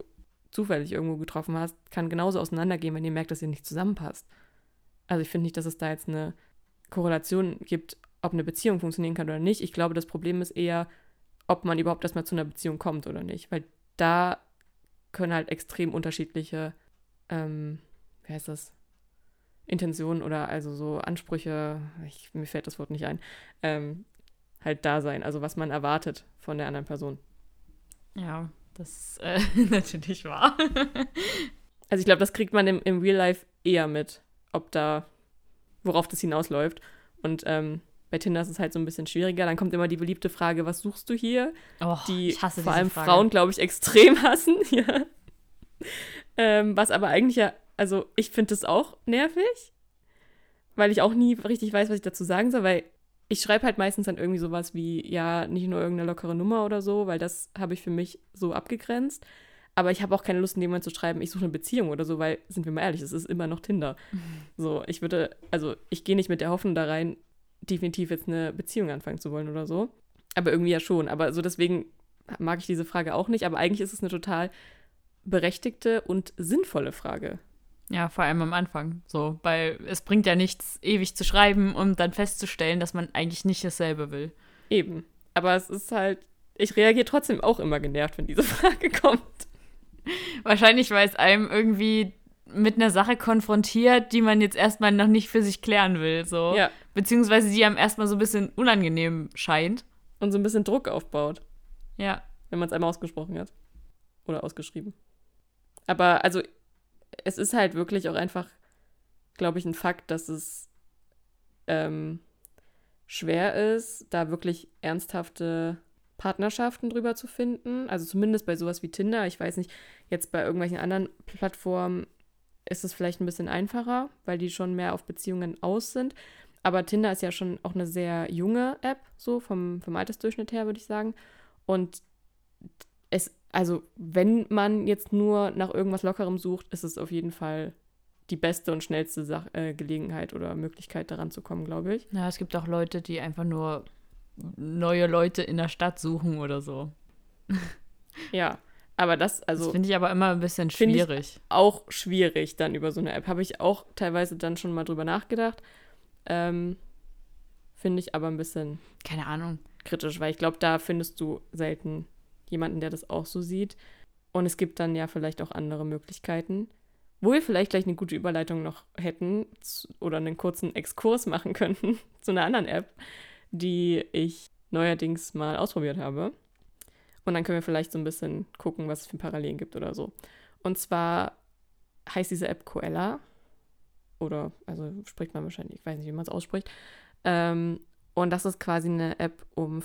zufällig irgendwo getroffen hast, kann genauso auseinandergehen, wenn ihr merkt, dass ihr nicht zusammenpasst. Also ich finde nicht, dass es da jetzt eine Korrelation gibt, ob eine Beziehung funktionieren kann oder nicht. Ich glaube, das Problem ist eher, ob man überhaupt erstmal zu einer Beziehung kommt oder nicht. Weil da können halt extrem unterschiedliche, ähm, wie heißt das, Intentionen oder also so Ansprüche, ich, mir fällt das Wort nicht ein, ähm, halt da sein. Also was man erwartet von der anderen Person. Ja, das ist äh, [laughs] natürlich wahr. also ich glaube, das kriegt man im, im Real Life eher mit, ob da, worauf das hinausläuft. Und ähm, bei Tinder ist es halt so ein bisschen schwieriger. Dann kommt immer die beliebte Frage, was suchst du hier? Oh, die vor allem Frage. Frauen, glaube ich, extrem [laughs] hassen. ja. ähm, was aber eigentlich ja, also ich finde das auch nervig, weil ich auch nie richtig weiß, was ich dazu sagen soll, weil ich schreibe halt meistens dann irgendwie sowas wie, ja, nicht nur irgendeine lockere Nummer oder so, weil das habe ich für mich so abgegrenzt. Aber ich habe auch keine Lust, in dem Moment zu schreiben, ich suche eine Beziehung oder so, weil, sind wir mal ehrlich, es ist immer noch Tinder. [laughs] So, ich würde, also ich gehe nicht mit der Hoffnung da rein, definitiv jetzt eine Beziehung anfangen zu wollen oder so. Aber irgendwie ja schon. Aber so deswegen mag ich diese Frage auch nicht. Aber eigentlich ist es eine total berechtigte und sinnvolle Frage. Ja, vor allem am Anfang. So, weil es bringt ja nichts, ewig zu schreiben und dann festzustellen, dass man eigentlich nicht dasselbe will. Eben. Aber es ist halt, ich reagiere trotzdem auch immer genervt, wenn diese [laughs] Frage kommt. Wahrscheinlich, weil es einem irgendwie mit einer Sache konfrontiert, die man jetzt erstmal noch nicht für sich klären will. So. Ja. Beziehungsweise die einem erstmal so ein bisschen unangenehm scheint. Und so ein bisschen Druck aufbaut, Ja. wenn man es einmal ausgesprochen hat. Oder ausgeschrieben. Aber also, es ist halt wirklich auch einfach, glaube ich, ein Fakt, dass es ähm, schwer ist, da wirklich ernsthafte Partnerschaften drüber zu finden. Also zumindest bei sowas wie Tinder. Ich weiß nicht, jetzt bei irgendwelchen anderen Plattformen ist es vielleicht ein bisschen einfacher, weil die schon mehr auf Beziehungen aus sind. Aber Tinder ist ja schon auch eine sehr junge App, so vom, vom Altersdurchschnitt her, würde ich sagen. Und es, also wenn man jetzt nur nach irgendwas Lockerem sucht, ist es auf jeden Fall die beste und schnellste Sach äh, Gelegenheit oder Möglichkeit daran zu kommen, glaube ich. Ja, es gibt auch Leute, die einfach nur neue Leute in der Stadt suchen oder so. [laughs] Ja, aber das, das also finde ich aber immer ein bisschen schwierig. auch schwierig dann über so eine App. Habe ich auch teilweise dann schon mal drüber nachgedacht. Ähm, Finde ich aber ein bisschen Keine Ahnung. kritisch, weil ich glaube, da findest du selten jemanden, der das auch so sieht. Und es gibt dann ja vielleicht auch andere Möglichkeiten, wo wir vielleicht gleich eine gute Überleitung noch hätten oder einen kurzen Exkurs machen [laughs] könnten zu einer anderen App, die ich neuerdings mal ausprobiert habe. Und dann können wir vielleicht so ein bisschen gucken, was es für Parallelen gibt oder so. Und zwar heißt diese App Coella. Oder, also spricht man wahrscheinlich, ich weiß nicht, wie man es ausspricht. Ähm, und das ist quasi eine App, um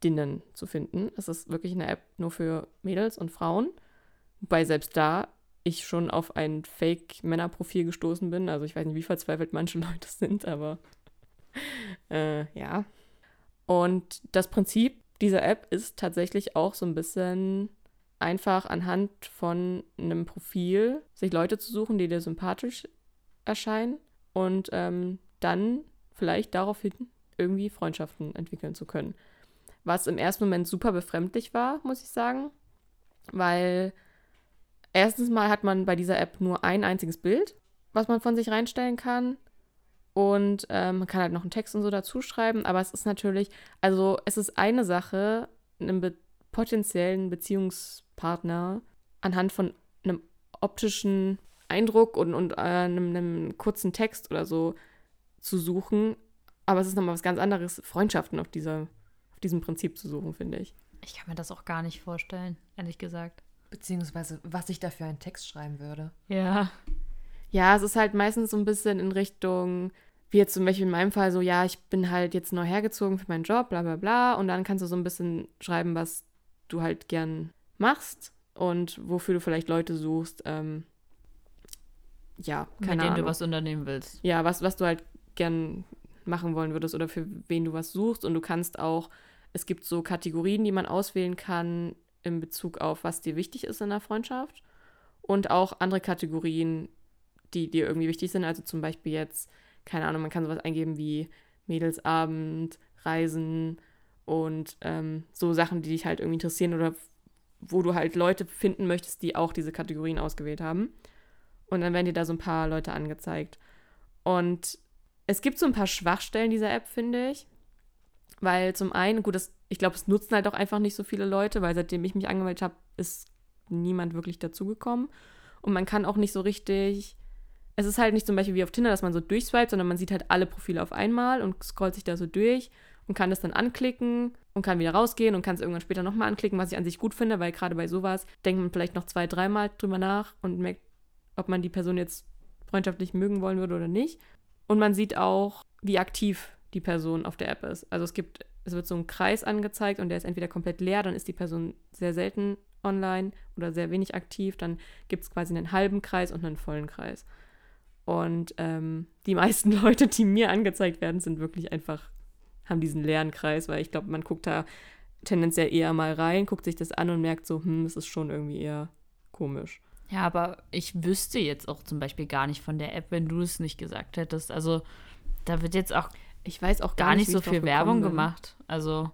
Freundinnen zu finden. Es ist wirklich eine App nur für Mädels und Frauen. Wobei selbst da ich schon auf ein Fake-Männerprofil gestoßen bin. Also ich weiß nicht, wie verzweifelt manche [laughs] Leute sind, aber äh, ja. Und das Prinzip dieser App ist tatsächlich auch so ein bisschen einfach anhand von einem Profil sich Leute zu suchen, die dir sympathisch erscheinen und ähm, dann vielleicht daraufhin irgendwie Freundschaften entwickeln zu können. Was im ersten Moment super befremdlich war, muss ich sagen, weil erstens mal hat man bei dieser App nur ein einziges Bild, was man von sich reinstellen kann. Und ähm, man kann halt noch einen Text und so dazu schreiben, aber es ist natürlich, also es ist eine Sache, einem be potenziellen Beziehungspartner anhand von einem optischen Eindruck und, und äh, einem, einem kurzen Text oder so zu suchen. Aber es ist nochmal was ganz anderes, Freundschaften auf, dieser, auf diesem Prinzip zu suchen, finde ich. Ich kann mir das auch gar nicht vorstellen, ehrlich gesagt. Beziehungsweise, was ich da für einen Text schreiben würde. Ja. Ja, es ist halt meistens so ein bisschen in Richtung, wie jetzt zum Beispiel in meinem Fall so, ja, ich bin halt jetzt neu hergezogen für meinen Job, bla bla bla. Und dann kannst du so ein bisschen schreiben, was du halt gern machst und wofür du vielleicht Leute suchst. Ähm, ja, keine Mit denen Ahnung. du was unternehmen willst. ja, was, was du halt gern machen wollen würdest oder für wen du was suchst. Und du kannst auch, es gibt so Kategorien, die man auswählen kann in Bezug auf, was dir wichtig ist in der Freundschaft. Und auch andere Kategorien, die dir irgendwie wichtig sind. Also zum Beispiel jetzt, keine Ahnung, man kann sowas eingeben wie Mädelsabend, Reisen und ähm, so Sachen, die dich halt irgendwie interessieren oder wo du halt Leute finden möchtest, die auch diese Kategorien ausgewählt haben. Und dann werden dir da so ein paar Leute angezeigt. Und es gibt so ein paar Schwachstellen dieser App, finde ich. Weil zum einen, gut, das, ich glaube, es nutzen halt auch einfach nicht so viele Leute, weil seitdem ich mich angemeldet habe, ist niemand wirklich dazugekommen. Und man kann auch nicht so richtig. Es ist halt nicht zum Beispiel wie auf Tinder, dass man so durchswipet, sondern man sieht halt alle Profile auf einmal und scrollt sich da so durch und kann das dann anklicken und kann wieder rausgehen und kann es irgendwann später nochmal anklicken, was ich an sich gut finde, weil gerade bei sowas denkt man vielleicht noch zwei, dreimal drüber nach und merkt, ob man die Person jetzt freundschaftlich mögen wollen würde oder nicht. Und man sieht auch, wie aktiv die Person auf der App ist. Also es gibt, es wird so ein Kreis angezeigt und der ist entweder komplett leer, dann ist die Person sehr selten online oder sehr wenig aktiv. Dann gibt es quasi einen halben Kreis und einen vollen Kreis. Und ähm, die [laughs] meisten Leute, die mir angezeigt werden, sind wirklich einfach, haben diesen leeren Kreis, weil ich glaube, man guckt da tendenziell eher mal rein, guckt sich das an und merkt so, hm, es ist schon irgendwie eher komisch. Ja, aber ich wüsste jetzt auch zum Beispiel gar nicht von der App, wenn du es nicht gesagt hättest. Also da wird jetzt auch Ich weiß auch gar nicht wie so viel Werbung bin. gemacht. Also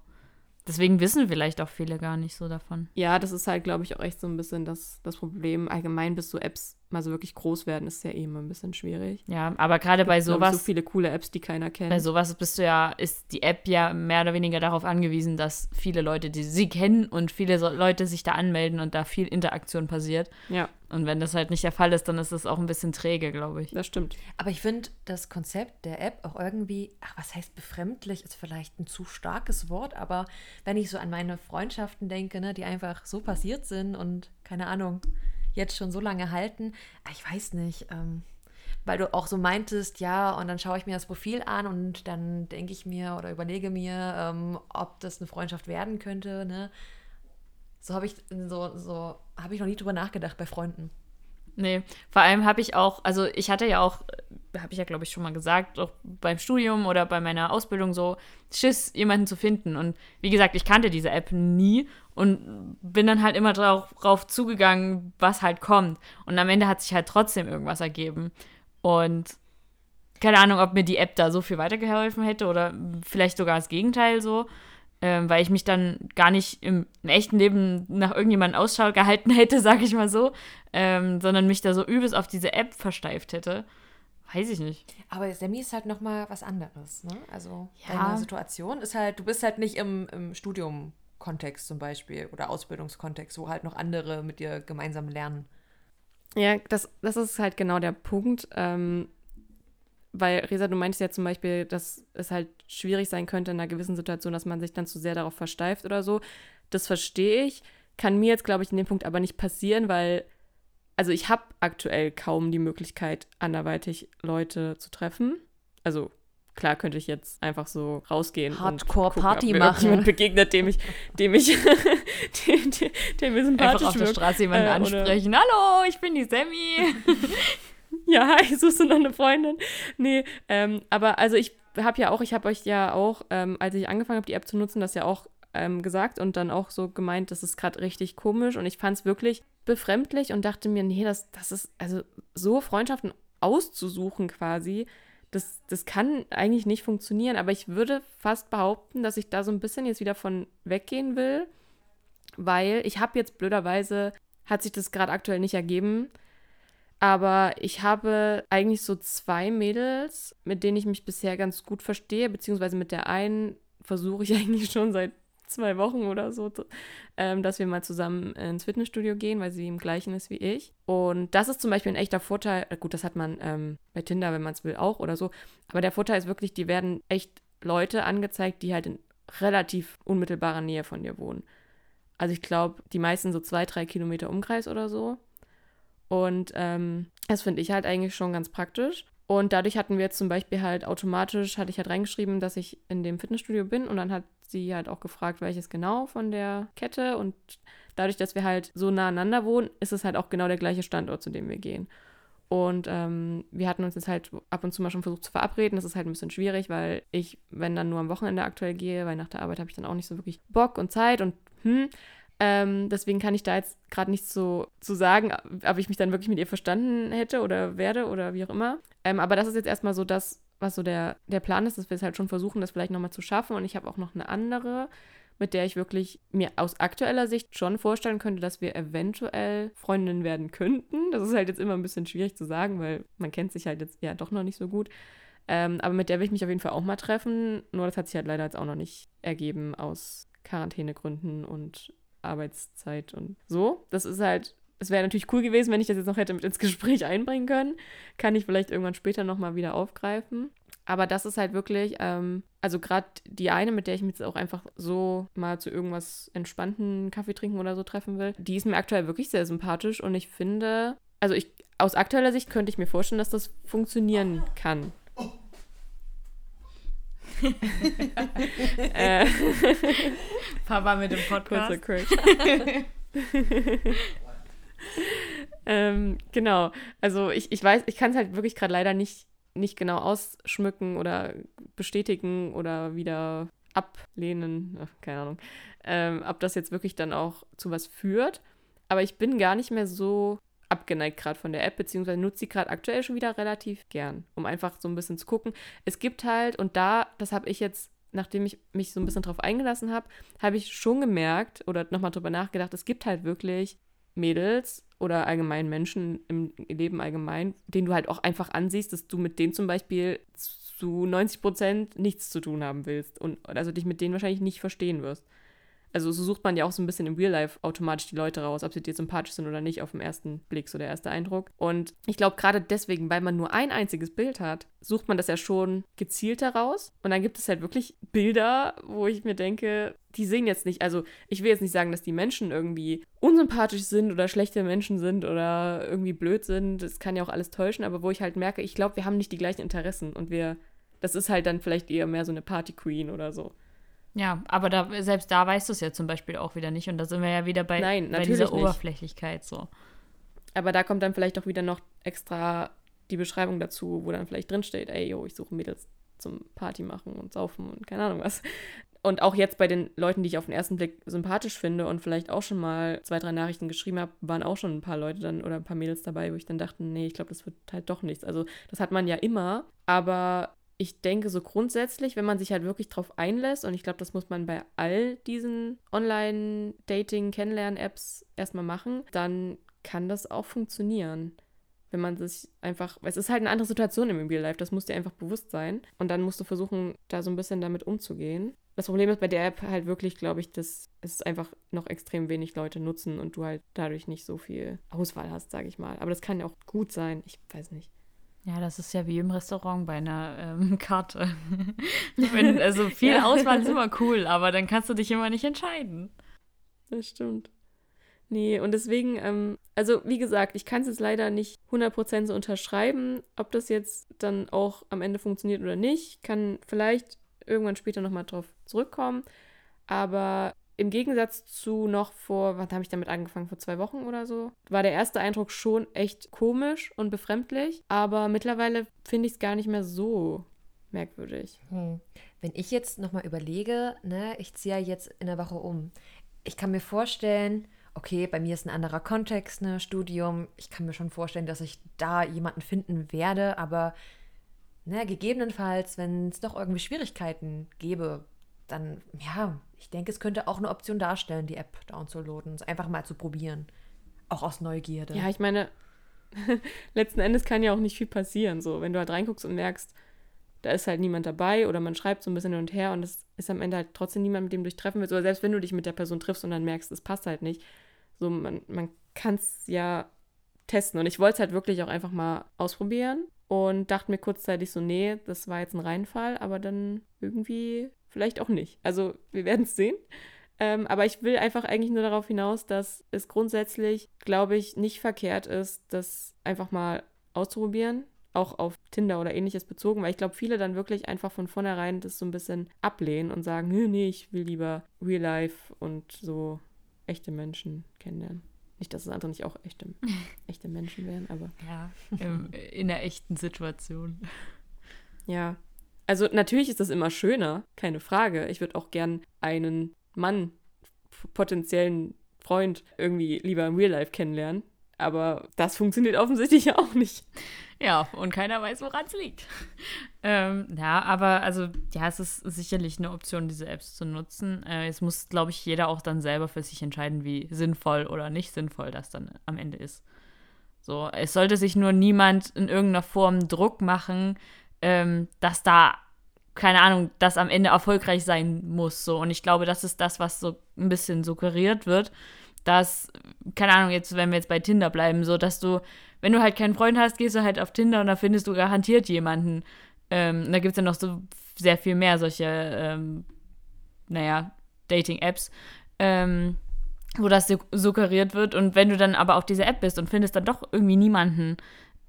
deswegen wissen vielleicht auch viele gar nicht so davon. Ja, das ist halt, glaube ich, auch echt so ein bisschen das, das Problem. Allgemein, bis so Apps mal so wirklich groß werden, ist ja eh immer ein bisschen schwierig. Ja, aber gerade bei sowas, so viele coole Apps, die keiner kennt. bei sowas bist du ja, ist die App ja mehr oder weniger darauf angewiesen, dass viele Leute, die sie kennen und viele so Leute sich da anmelden und da viel Interaktion passiert. ja, Und wenn das halt nicht der Fall ist, dann ist es auch ein bisschen träge, glaube ich. das stimmt. Aber ich finde das Konzept der App auch irgendwie, ach, was heißt befremdlich, ist vielleicht ein zu starkes Wort, aber wenn ich so an meine Freundschaften denke, ne, die einfach so passiert sind und keine Ahnung, jetzt schon so lange halten, ah, ich weiß nicht, ähm, weil du auch so meintest, ja, und dann schaue ich mir das Profil an und dann denke ich mir oder überlege mir, ähm, ob das eine Freundschaft werden könnte, ne? So habe ich so, so habe ich noch nie drüber nachgedacht bei Freunden. Nee, vor allem habe ich auch, also ich hatte ja auch, habe ich ja glaube ich schon mal gesagt, auch beim Studium oder bei meiner Ausbildung so Schiss, jemanden zu finden. Und wie gesagt, ich kannte diese App nie und bin dann halt immer drauf, drauf zugegangen, was halt kommt. Und am Ende hat sich halt trotzdem irgendwas ergeben. Und keine Ahnung, ob mir die App da so viel weitergeholfen hätte oder vielleicht sogar das Gegenteil so. Ähm, weil ich mich dann gar nicht im, im echten Leben nach irgendjemandem Ausschau gehalten hätte, [laughs] sag ich mal so, ähm, sondern mich da so übelst auf diese App versteift hätte. Weiß ich nicht. Aber Semi ist halt nochmal was anderes, ne? Also Ja. deine Situation ist halt, du bist halt nicht im, im Studium-Kontext zum Beispiel oder Ausbildungskontext, wo halt noch andere mit dir gemeinsam lernen. Ja, das, das ist halt genau der Punkt. Ähm, weil, Resa, du meinst ja zum Beispiel, dass es halt schwierig sein könnte in einer gewissen Situation, dass man sich dann zu sehr darauf versteift oder so. Das verstehe ich. Kann mir jetzt, glaube ich, in dem Punkt aber nicht passieren, weil, also ich habe aktuell kaum die Möglichkeit, anderweitig Leute zu treffen. Also klar könnte ich jetzt einfach so rausgehen Hardcore und gucken, Party mir machen. irgendjemand begegnet, dem ich, dem ich, [laughs] dem, dem, dem sympathisch Einfach auf der wirkt. Straße jemanden Äh, ansprechen. Hallo, ich bin die Sammy. [laughs] [laughs] Ja, hi, suchst du noch eine Freundin? Nee, ähm, aber also ich habe ja auch, ich habe euch ja auch, ähm, als ich angefangen habe, die App zu nutzen, das ja auch ähm, gesagt und dann auch so gemeint, das ist gerade richtig komisch und ich fand es wirklich befremdlich und dachte mir, nee, das, das ist, also so Freundschaften auszusuchen quasi, das, das kann eigentlich nicht funktionieren, aber ich würde fast behaupten, dass ich da so ein bisschen jetzt wieder von weggehen will, weil ich habe jetzt blöderweise, hat sich das gerade aktuell nicht ergeben, aber ich habe eigentlich so zwei Mädels, mit denen ich mich bisher ganz gut verstehe, beziehungsweise mit der einen versuche ich [laughs] eigentlich schon seit zwei Wochen oder so, ähm, dass wir mal zusammen ins Fitnessstudio gehen, weil sie im gleichen ist wie ich. Und das ist zum Beispiel ein echter Vorteil. Äh, Gut, das hat man ähm, bei Tinder, wenn man es will, auch oder so. Aber der Vorteil ist wirklich, die werden echt Leute angezeigt, die halt in relativ unmittelbarer Nähe von dir wohnen. Also ich glaube, die meisten so zwei, drei Kilometer Umkreis oder so. Und ähm, das finde ich halt eigentlich schon ganz praktisch. Und dadurch hatten wir jetzt zum Beispiel halt automatisch, hatte ich halt reingeschrieben, dass ich in dem Fitnessstudio bin und dann hat sie halt auch gefragt, welches genau von der Kette und dadurch, dass wir halt so nah aneinander wohnen, ist es halt auch genau der gleiche Standort, zu dem wir gehen. Und ähm, wir hatten uns jetzt halt ab und zu mal schon versucht zu verabreden. Das ist halt ein bisschen schwierig, weil ich, wenn dann nur am Wochenende aktuell gehe, weil nach der Arbeit habe ich dann auch nicht so wirklich Bock und Zeit und hm. Ähm, deswegen kann ich da jetzt gerade nichts so zu sagen, ob ich mich dann wirklich mit ihr verstanden hätte oder werde oder wie auch immer. Ähm, aber das ist jetzt erstmal so das, was so der, der Plan ist, dass wir es halt schon versuchen, das vielleicht nochmal zu schaffen. Und ich habe auch noch eine andere, mit der ich wirklich mir aus aktueller Sicht schon vorstellen könnte, dass wir eventuell Freundinnen werden könnten. Das ist halt jetzt immer ein bisschen schwierig zu sagen, weil man kennt sich halt jetzt ja doch noch nicht so gut. Ähm, aber mit der will ich mich auf jeden Fall auch mal treffen. Nur das hat sich halt leider jetzt auch noch nicht ergeben aus Quarantänegründen und Arbeitszeit und so. Das ist halt, es wäre natürlich cool gewesen, wenn ich das jetzt noch hätte mit ins Gespräch einbringen können. Kann ich vielleicht irgendwann später nochmal wieder aufgreifen. Aber das ist halt wirklich, ähm, also gerade die eine, mit der ich mich jetzt auch einfach so mal zu irgendwas entspannten Kaffee trinken oder so treffen will, die ist mir aktuell wirklich sehr sympathisch und ich finde, also ich, aus aktueller Sicht könnte ich mir vorstellen, dass das funktionieren kann. Äh, [laughs] Papa mit dem Podcast. [laughs] ähm, genau. Also ich, ich weiß, ich kann es halt wirklich gerade leider nicht, nicht genau ausschmücken oder bestätigen oder wieder ablehnen. Ach, keine Ahnung. Ähm, ob das jetzt wirklich dann auch zu was führt. Aber ich bin gar nicht mehr so abgeneigt gerade von der App, beziehungsweise nutze sie gerade aktuell schon wieder relativ gern, um einfach so ein bisschen zu gucken. Es gibt halt, und da, das habe ich jetzt, nachdem ich mich so ein bisschen drauf eingelassen habe, habe ich schon gemerkt oder nochmal drüber nachgedacht, es gibt halt wirklich Mädels oder allgemein Menschen im Leben allgemein, denen du halt auch einfach ansiehst, dass du mit denen zum Beispiel zu 90 Prozent nichts zu tun haben willst und also dich mit denen wahrscheinlich nicht verstehen wirst also so sucht man ja auch so ein bisschen im Real Life automatisch die Leute raus, ob sie dir sympathisch sind oder nicht auf den ersten Blick, so der erste Eindruck. Und ich glaube, gerade deswegen, weil man nur ein einziges Bild hat, sucht man das ja schon gezielt heraus. Und dann gibt es halt wirklich Bilder, wo ich mir denke, die sehen jetzt nicht, also ich will jetzt nicht sagen, dass die Menschen irgendwie unsympathisch sind oder schlechte Menschen sind oder irgendwie blöd sind. Das kann ja auch alles täuschen, aber wo ich halt merke, ich glaube, wir haben nicht die gleichen Interessen und wir, das ist halt dann vielleicht eher mehr so eine Party Queen oder so. Ja, aber da, selbst da weißt du es ja zum Beispiel auch wieder nicht. Und da sind wir ja wieder bei, Nein, bei dieser nicht. Oberflächlichkeit so. Aber da kommt dann vielleicht auch wieder noch extra die Beschreibung dazu, wo dann vielleicht drinsteht, ey, yo, ich suche Mädels zum Party machen und saufen und keine Ahnung was. Und auch jetzt bei den Leuten, die ich auf den ersten Blick sympathisch finde und vielleicht auch schon mal zwei, drei Nachrichten geschrieben habe, waren auch schon ein paar Leute dann oder ein paar Mädels dabei, wo ich dann dachte, nee, ich glaube, das wird halt doch nichts. Also das hat man ja immer, aber ich denke so grundsätzlich, wenn man sich halt wirklich drauf einlässt, und ich glaube, das muss man bei all diesen Online-Dating-Kennenlernen-Apps erstmal machen, dann kann das auch funktionieren. Wenn man sich einfach, es ist halt eine andere Situation im Real Life, das muss dir einfach bewusst sein. Und dann musst du versuchen, da so ein bisschen damit umzugehen. Das Problem ist bei der App halt wirklich, glaube ich, dass es einfach noch extrem wenig Leute nutzen und du halt dadurch nicht so viel Auswahl hast, sage ich mal. Aber das kann ja auch gut sein. Ich weiß nicht. Ja, das ist ja wie im Restaurant bei einer ähm, [laughs] Karte. [laughs] Wenn, also viel ja. Auswahl ist immer cool, aber dann kannst du dich immer nicht entscheiden. Das stimmt. Nee, und deswegen, ähm, also wie gesagt, ich kann es jetzt leider nicht 100% so unterschreiben, ob das jetzt dann auch am Ende funktioniert oder nicht. Kann vielleicht irgendwann später nochmal drauf zurückkommen. Aber im Gegensatz zu noch vor, wann habe ich damit angefangen? Vor zwei Wochen oder so, war der erste Eindruck schon echt komisch und befremdlich. Aber mittlerweile finde ich es gar nicht mehr so merkwürdig. Hm. Wenn ich jetzt nochmal überlege, ne, ich ziehe ja jetzt in der Woche um. Ich kann mir vorstellen, okay, bei mir ist ein anderer Kontext, ne, Studium. Ich kann mir schon vorstellen, dass ich da jemanden finden werde, aber ne, gegebenenfalls, wenn es doch irgendwie Schwierigkeiten gäbe, dann, ja, ich denke, es könnte auch eine Option darstellen, die App downzuladen, es einfach mal zu probieren. Auch aus Neugierde. Ja, ich meine, [laughs] letzten Endes kann ja auch nicht viel passieren. So, wenn du halt reinguckst und merkst, da ist halt niemand dabei oder man schreibt so ein bisschen hin und her und es ist am Ende halt trotzdem niemand, mit dem du dich treffen willst. Oder selbst wenn du dich mit der Person triffst und dann merkst, es passt halt nicht. So, man, man kann es ja testen. Und ich wollte es halt wirklich auch einfach mal ausprobieren und dachte mir kurzzeitig so, nee, das war jetzt ein Reinfall, aber dann irgendwie vielleicht auch nicht. Also wir werden es sehen. Ähm, aber ich will einfach eigentlich nur darauf hinaus, dass es grundsätzlich, glaube ich, nicht verkehrt ist, das einfach mal auszuprobieren. Auch auf Tinder oder ähnliches bezogen, weil ich glaube, viele dann wirklich einfach von vornherein das so ein bisschen ablehnen und sagen, nee, nee, ich will lieber Real Life und so echte Menschen kennenlernen. Nicht, dass es andere nicht auch echte, [laughs] echte Menschen wären, aber. Ja, in der echten Situation. Ja. Also natürlich ist das immer schöner, keine Frage. Ich würde auch gern einen Mann, potenziellen Freund, irgendwie lieber im Real Life kennenlernen. Aber das funktioniert offensichtlich [laughs] auch nicht. Ja, und keiner weiß, woran es liegt. [laughs] ähm, ja, aber also, ja, es ist sicherlich eine Option, diese Apps zu nutzen. Äh, es muss, glaube ich, jeder auch dann selber für sich entscheiden, wie sinnvoll oder nicht sinnvoll das dann am Ende ist. So, es sollte sich nur niemand in irgendeiner Form Druck machen, ähm, dass da, keine Ahnung, das am Ende erfolgreich sein muss. So, und ich glaube, das ist das, was so ein bisschen suggeriert wird dass, keine Ahnung, jetzt, wenn wir jetzt bei Tinder bleiben, so, dass du, wenn du halt keinen Freund hast, gehst du halt auf Tinder und da findest du garantiert jemanden. Ähm, da gibt es ja noch so sehr viel mehr solche, ähm, naja, Dating-Apps, ähm, wo das suggeriert wird. Und wenn du dann aber auf dieser App bist und findest dann doch irgendwie niemanden,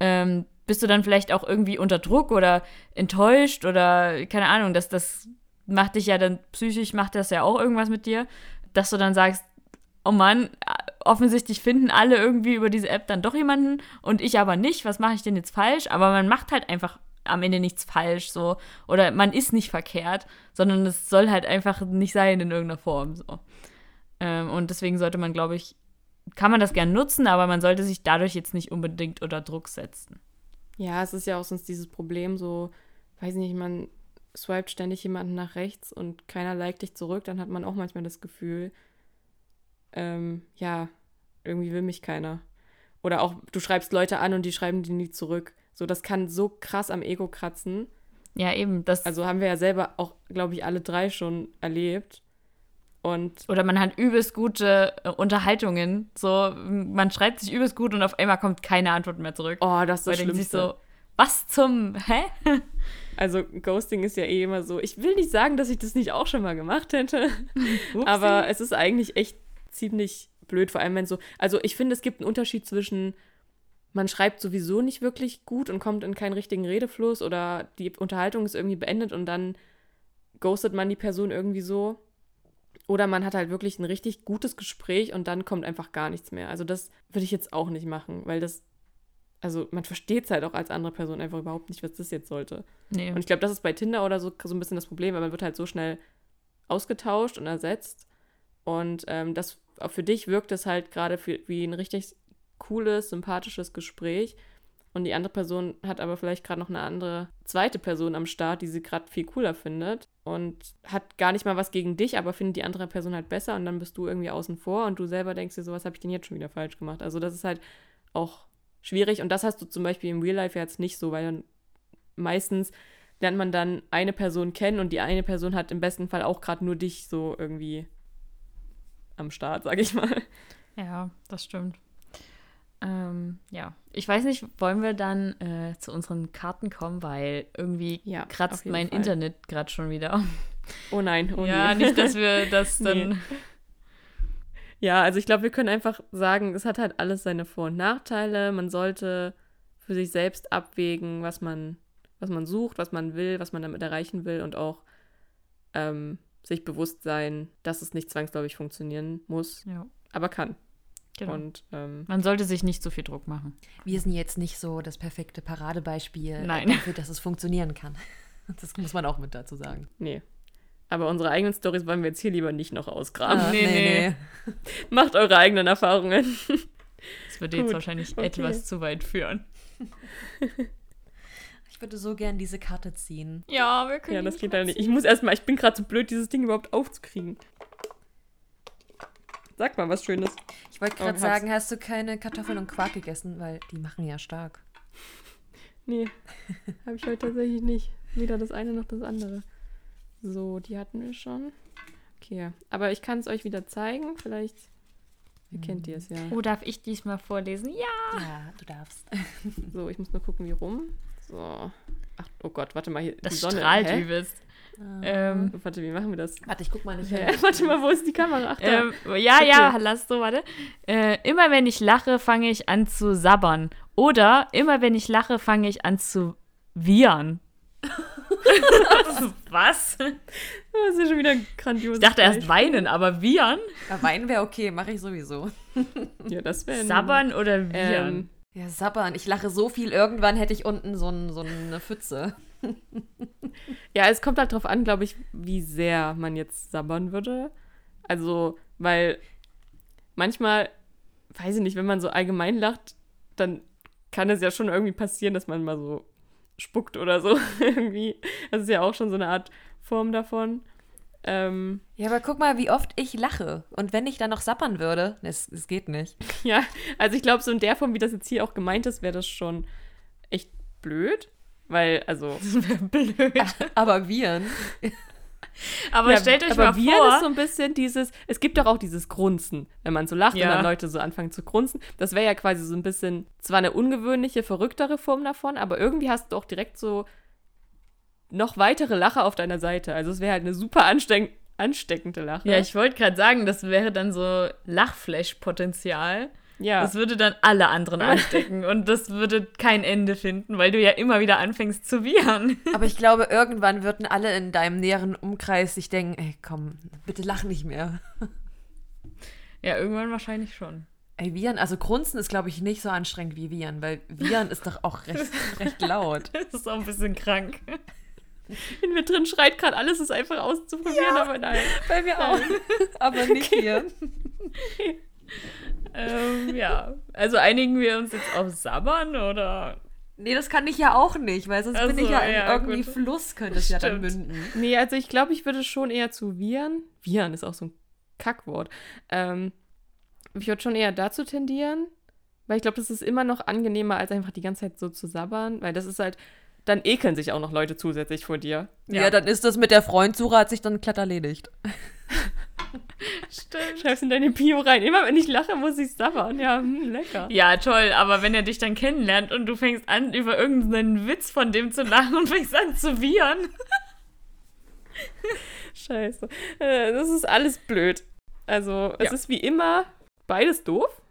ähm, bist du dann vielleicht auch irgendwie unter Druck oder enttäuscht oder keine Ahnung, dass das macht dich ja dann psychisch, macht das ja auch irgendwas mit dir, dass du dann sagst, oh Mann, offensichtlich finden alle irgendwie über diese App dann doch jemanden und ich aber nicht. Was mache ich denn jetzt falsch? Aber man macht halt einfach am Ende nichts falsch so oder man ist nicht verkehrt, sondern es soll halt einfach nicht sein in irgendeiner Form so. Ähm, und deswegen sollte man, glaube ich, kann man das gern nutzen, aber man sollte sich dadurch jetzt nicht unbedingt unter Druck setzen. Ja, es ist ja auch sonst dieses Problem so, weiß nicht, man swiped ständig jemanden nach rechts und keiner liked dich zurück, dann hat man auch manchmal das Gefühl, ähm, ja, irgendwie will mich keiner. Oder auch, du schreibst Leute an und die schreiben dir nie zurück. So, das kann so krass am Ego kratzen. Ja, eben. Das also haben wir ja selber auch, glaube ich, alle drei schon erlebt. Und Oder man hat übelst gute äh, Unterhaltungen. So, man schreibt sich übelst gut und auf einmal kommt keine Antwort mehr zurück. Oh, das ist das Schlimmste. so, was zum, hä? [laughs] Also Ghosting ist ja eh immer so. Ich will nicht sagen, dass ich das nicht auch schon mal gemacht hätte, [laughs] aber es ist eigentlich echt ziemlich blöd, vor allem wenn so. Also ich finde, es gibt einen Unterschied zwischen, man schreibt sowieso nicht wirklich gut und kommt in keinen richtigen Redefluss oder die Unterhaltung ist irgendwie beendet und dann ghostet man die Person irgendwie so. Oder man hat halt wirklich ein richtig gutes Gespräch und dann kommt einfach gar nichts mehr. Also das würde ich jetzt auch nicht machen, weil das, also man versteht es halt auch als andere Person einfach überhaupt nicht, was das jetzt sollte. Nee. Und ich glaube, das ist bei Tinder oder so so ein bisschen das Problem, weil man wird halt so schnell ausgetauscht und ersetzt. Und ähm, das für dich wirkt es halt gerade wie ein richtig cooles, sympathisches Gespräch. Und die andere Person hat aber vielleicht gerade noch eine andere zweite Person am Start, die sie gerade viel cooler findet und hat gar nicht mal was gegen dich, aber findet die andere Person halt besser und dann bist du irgendwie außen vor und du selber denkst dir so, was habe ich denn jetzt schon wieder falsch gemacht? Also das ist halt auch schwierig und das hast du zum Beispiel im Real Life jetzt nicht so, weil dann meistens lernt man dann eine Person kennen und die eine Person hat im besten Fall auch gerade nur dich so irgendwie am Start, sag ich mal. Ja, das stimmt. Ähm, ja, ich weiß nicht, wollen wir dann äh, zu unseren Karten kommen, weil irgendwie ja, kratzt mein Fall. Internet gerade schon wieder. Oh nein, oh Ja, nee. nicht, dass wir [laughs] das dann. Nee. Ja, also ich glaube, wir können einfach sagen, es hat halt alles seine Vor- und Nachteile. Man sollte für sich selbst abwägen, was man, was man sucht, was man will, was man damit erreichen will und auch ähm, sich bewusst sein, dass es nicht zwangsläufig funktionieren muss, ja. aber kann. Genau. Und, ähm, Man sollte sich nicht so viel Druck machen. Wir sind jetzt nicht so das perfekte Paradebeispiel Nein. dafür, dass es funktionieren kann. [laughs] Das muss man auch mit dazu sagen. Nee. Aber unsere eigenen Stories wollen wir jetzt hier lieber nicht noch ausgraben. Ah, nee, nee, nee. [laughs] Macht eure eigenen Erfahrungen. Das würde jetzt wahrscheinlich okay. etwas zu weit führen. [laughs] Ich würde so gern diese Karte ziehen. Ja, wir können. Ja, das geht leider nicht. Ich muss erstmal, ich bin gerade zu so blöd, dieses Ding überhaupt aufzukriegen. Sag mal was Schönes. Ich wollte gerade oh, sagen, hast du keine Kartoffeln und Quark gegessen? Weil die machen ja stark. [laughs] Nee, habe ich heute tatsächlich nicht. Weder das eine noch das andere. So, die hatten wir schon. Okay, aber ich kann es euch wieder zeigen. Vielleicht erkennt ihr es ja. Oh, darf ich diesmal vorlesen? Ja! Ja, du darfst. so, ich muss nur gucken, wie rum. So. Ach, oh Gott, warte mal hier. Das die Sonne. strahlt Hä? Übelst. Ähm, Warte, wie machen wir das? Warte, ich guck mal nicht hin. Hä? Warte mal, wo ist die Kamera? Ach, da. ähm, ja, Okay. ja, lass so, warte. Äh, immer wenn ich lache, fange ich an zu sabbern. Oder immer wenn ich lache, fange ich an zu wiehern. [laughs] Was? Das ist ja schon wieder grandios. Ich dachte erst weinen, aber wiehern? Ja, Weinen wäre okay, mache ich sowieso. [laughs] Ja, das wäre. Sabbern oder wiehern? Ähm, Ja, sabbern. Ich lache so viel, irgendwann hätte ich unten so, ein, so eine Pfütze. [laughs] ja, es kommt halt drauf an, glaube ich, wie sehr man jetzt sabbern würde. Also, weil manchmal, weiß ich nicht, wenn man so allgemein lacht, dann kann es ja schon irgendwie passieren, dass man mal so spuckt oder so [laughs] irgendwie. Das ist ja auch schon so eine Art Form davon. Ähm, Ja, aber guck mal, wie oft ich lache. Und wenn ich dann noch sappern würde, es, es geht nicht. [laughs] ja, also ich glaube, so in der Form, wie das jetzt hier auch gemeint ist, wäre das schon echt blöd. Weil, also. [laughs] Blöd. Aber Viren. [laughs] Aber Ja, stellt euch aber mal Viren vor. ist so ein bisschen dieses, es gibt doch auch dieses Grunzen, wenn man so lacht Ja. und dann Leute so anfangen zu grunzen. Das wäre ja quasi so ein bisschen, zwar eine ungewöhnliche, verrücktere Form davon, aber irgendwie hast du auch direkt so noch weitere Lacher auf deiner Seite. Also es wäre halt eine super ansteck ansteckende Lache. ja, ich wollte gerade sagen, das wäre dann so Lachflash-Potenzial. Ja. Das würde dann alle anderen anstecken und das würde kein Ende finden, weil du ja immer wieder anfängst zu wiehern. Aber ich glaube, irgendwann würden alle in deinem näheren Umkreis sich denken, ey, komm, bitte lach nicht mehr. Ja, irgendwann wahrscheinlich schon. Ey, Viren, also Grunzen ist, glaube ich, nicht so anstrengend wie Viren, weil Viren ist doch auch [laughs] recht, recht laut. Das ist auch ein bisschen krank. In mir drin schreit gerade alles, ist einfach auszuprobieren, aber nein. Bei mir auch. Aber nicht hier. [laughs] ähm, ja. Also einigen wir uns jetzt auf Sabbern oder? Nee, das kann ich ja auch nicht, weil sonst Ach bin ich ja in ja, irgendwie gut. Fluss, könnte es ja dann münden. Nee, also ich glaube, ich würde schon eher zu Viren. Viren ist auch so ein Kackwort. Ähm, ich würde schon eher dazu tendieren, weil ich glaube, das ist immer noch angenehmer, als einfach die ganze Zeit so zu sabbern, weil das ist halt, dann ekeln sich auch noch Leute zusätzlich vor dir. Ja. dann ist das mit der Freundsuche, hat sich dann glatt erledigt. [laughs] [laughs] Stimmt. Schreib's in deine Bio rein. Immer wenn ich lache, muss ich sabbern. Ja, hm, lecker. Ja, toll, aber wenn er dich dann kennenlernt und du fängst an, über irgendeinen Witz von dem zu lachen und fängst an zu wiehern. [laughs] Scheiße. Äh, das ist alles blöd. Also, es Ja. ist wie immer beides doof.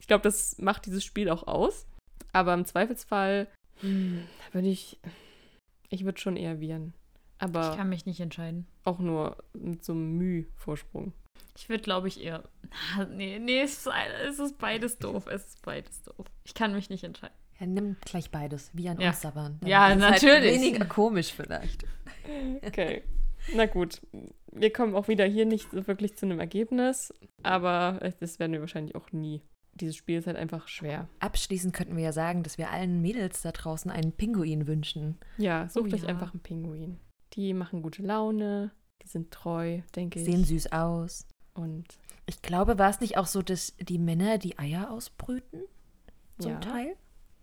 Ich glaube, das macht dieses Spiel auch aus. Aber im Zweifelsfall hm, würde ich. Ich würde schon eher Viren. Aber Ich kann mich nicht entscheiden. auch nur mit so einem Müh-Vorsprung. Ich würde, glaube ich, eher. Nee, nee, es ist, es ist beides doof. Es ist beides doof. Ich kann mich nicht entscheiden. Ja, nimm gleich beides, Viren Ja. und Sabbern. Dann Ja, Halt natürlich. weniger komisch vielleicht. Okay. Na gut. Wir kommen auch wieder hier nicht so wirklich zu einem Ergebnis. Aber das werden wir wahrscheinlich auch nie. Dieses Spiel ist halt einfach schwer. Abschließend könnten wir ja sagen, dass wir allen Mädels da draußen einen Pinguin wünschen. Ja, sucht Oh euch ja. einfach einen Pinguin. Die machen gute Laune, die sind treu, denke Sehen ich. süß aus. Und Ich glaube, war es nicht auch so, dass die Männer die Eier ausbrüten? Zum ja, Teil?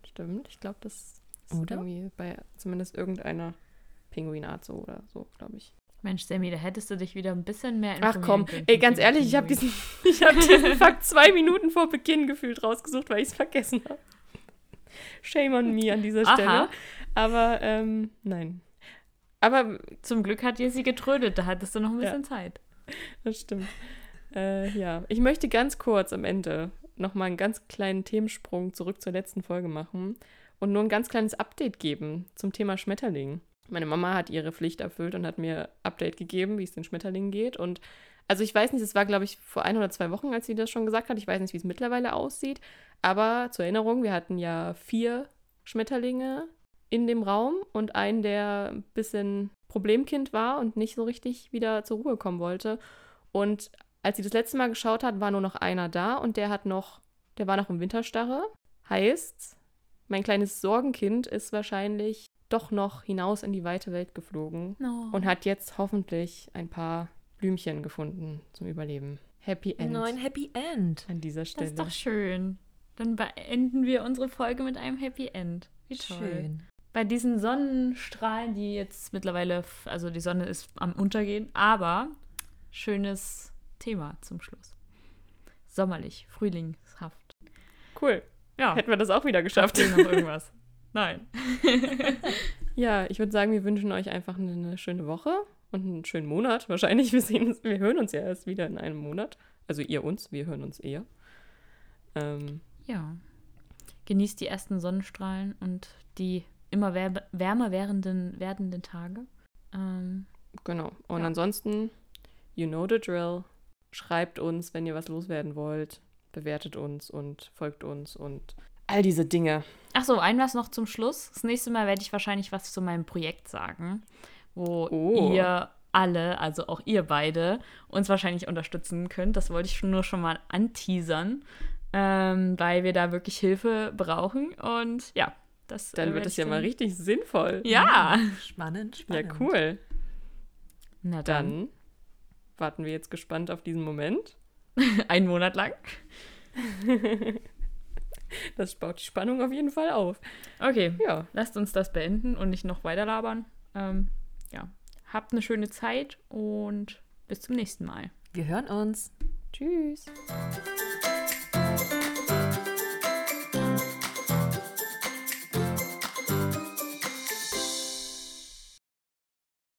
stimmt. Ich glaube, das ist Oder? irgendwie bei zumindest irgendeiner Pinguinart so oder so, glaube ich. Mensch, Sammy, da hättest du dich wieder ein bisschen mehr Ach informieren komm, können ey, ganz ehrlich, ich habe diesen, ich hab diesen [laughs] [laughs] Fakt zwei Minuten vor Beginn gefühlt rausgesucht, weil ich es vergessen habe. Shame on me an dieser Aha. Stelle. Aber ähm, nein. Aber Zum Glück hat dir sie getrödet, da hattest du noch ein Ja. bisschen Zeit. Das stimmt. Äh, ja, ich möchte ganz kurz am Ende nochmal einen ganz kleinen Themensprung zurück zur letzten Folge machen und nur ein ganz kleines Update geben zum Thema Schmetterling. Meine Mama hat ihre Pflicht erfüllt und hat mir Update gegeben, wie es den Schmetterlingen geht. Und also ich weiß nicht, es war, glaube ich, vor ein oder zwei Wochen, als sie das schon gesagt hat. Ich weiß nicht, wie es mittlerweile aussieht. Aber zur Erinnerung, wir hatten ja vier Schmetterlinge in dem Raum und einen, der ein bisschen Problemkind war und nicht so richtig wieder zur Ruhe kommen wollte. Und als sie das letzte Mal geschaut hat, war nur noch einer da und der hat noch, der war noch im Winterstarre. Heißt, mein kleines Sorgenkind ist wahrscheinlich doch noch hinaus in die weite Welt geflogen und hat jetzt hoffentlich ein paar Blümchen gefunden zum Überleben. Happy End Nein, Happy End. an dieser das Stelle. ist doch schön. Dann beenden wir unsere Folge mit einem Happy End. Wie toll. Schön. Bei diesen Sonnenstrahlen, die jetzt mittlerweile, also die Sonne ist am Untergehen, aber schönes Thema zum Schluss. Sommerlich, frühlingshaft. cool. Ja, Hätten wir das auch wieder geschafft. noch irgendwas? Nein. [laughs] [laughs] ja, ich würde sagen, wir wünschen euch einfach eine, eine, schöne Woche und einen schönen Monat. Wahrscheinlich, wir, sehen uns, wir hören uns ja erst wieder in einem Monat. Also ihr uns, wir hören uns eher. Ähm, ja. Genießt die ersten Sonnenstrahlen und die immer wärmer werdenden, werdenden Tage. Ähm, genau. Und ja. ansonsten, you know the drill. Schreibt uns, wenn ihr was loswerden wollt. Bewertet uns und folgt uns und all diese Dinge. Ach so, ein was noch zum Schluss. Das nächste Mal werde ich wahrscheinlich was zu meinem Projekt sagen, wo oh. ihr alle, also auch ihr beide, uns wahrscheinlich unterstützen könnt. Das wollte ich nur schon mal anteasern, ähm, weil wir da wirklich Hilfe brauchen. Und ja, das. Dann wird es ja mal richtig sinnvoll. Ja. Spannend, spannend. Ja, cool. Na dann. dann warten wir jetzt gespannt auf diesen Moment. [laughs] Einen Monat lang. [laughs] das baut die Spannung auf jeden Fall auf. Okay, ja. lasst uns das beenden und nicht noch weiter labern. Ähm, ja, habt eine schöne Zeit und bis zum nächsten Mal. Wir hören uns. Tschüss.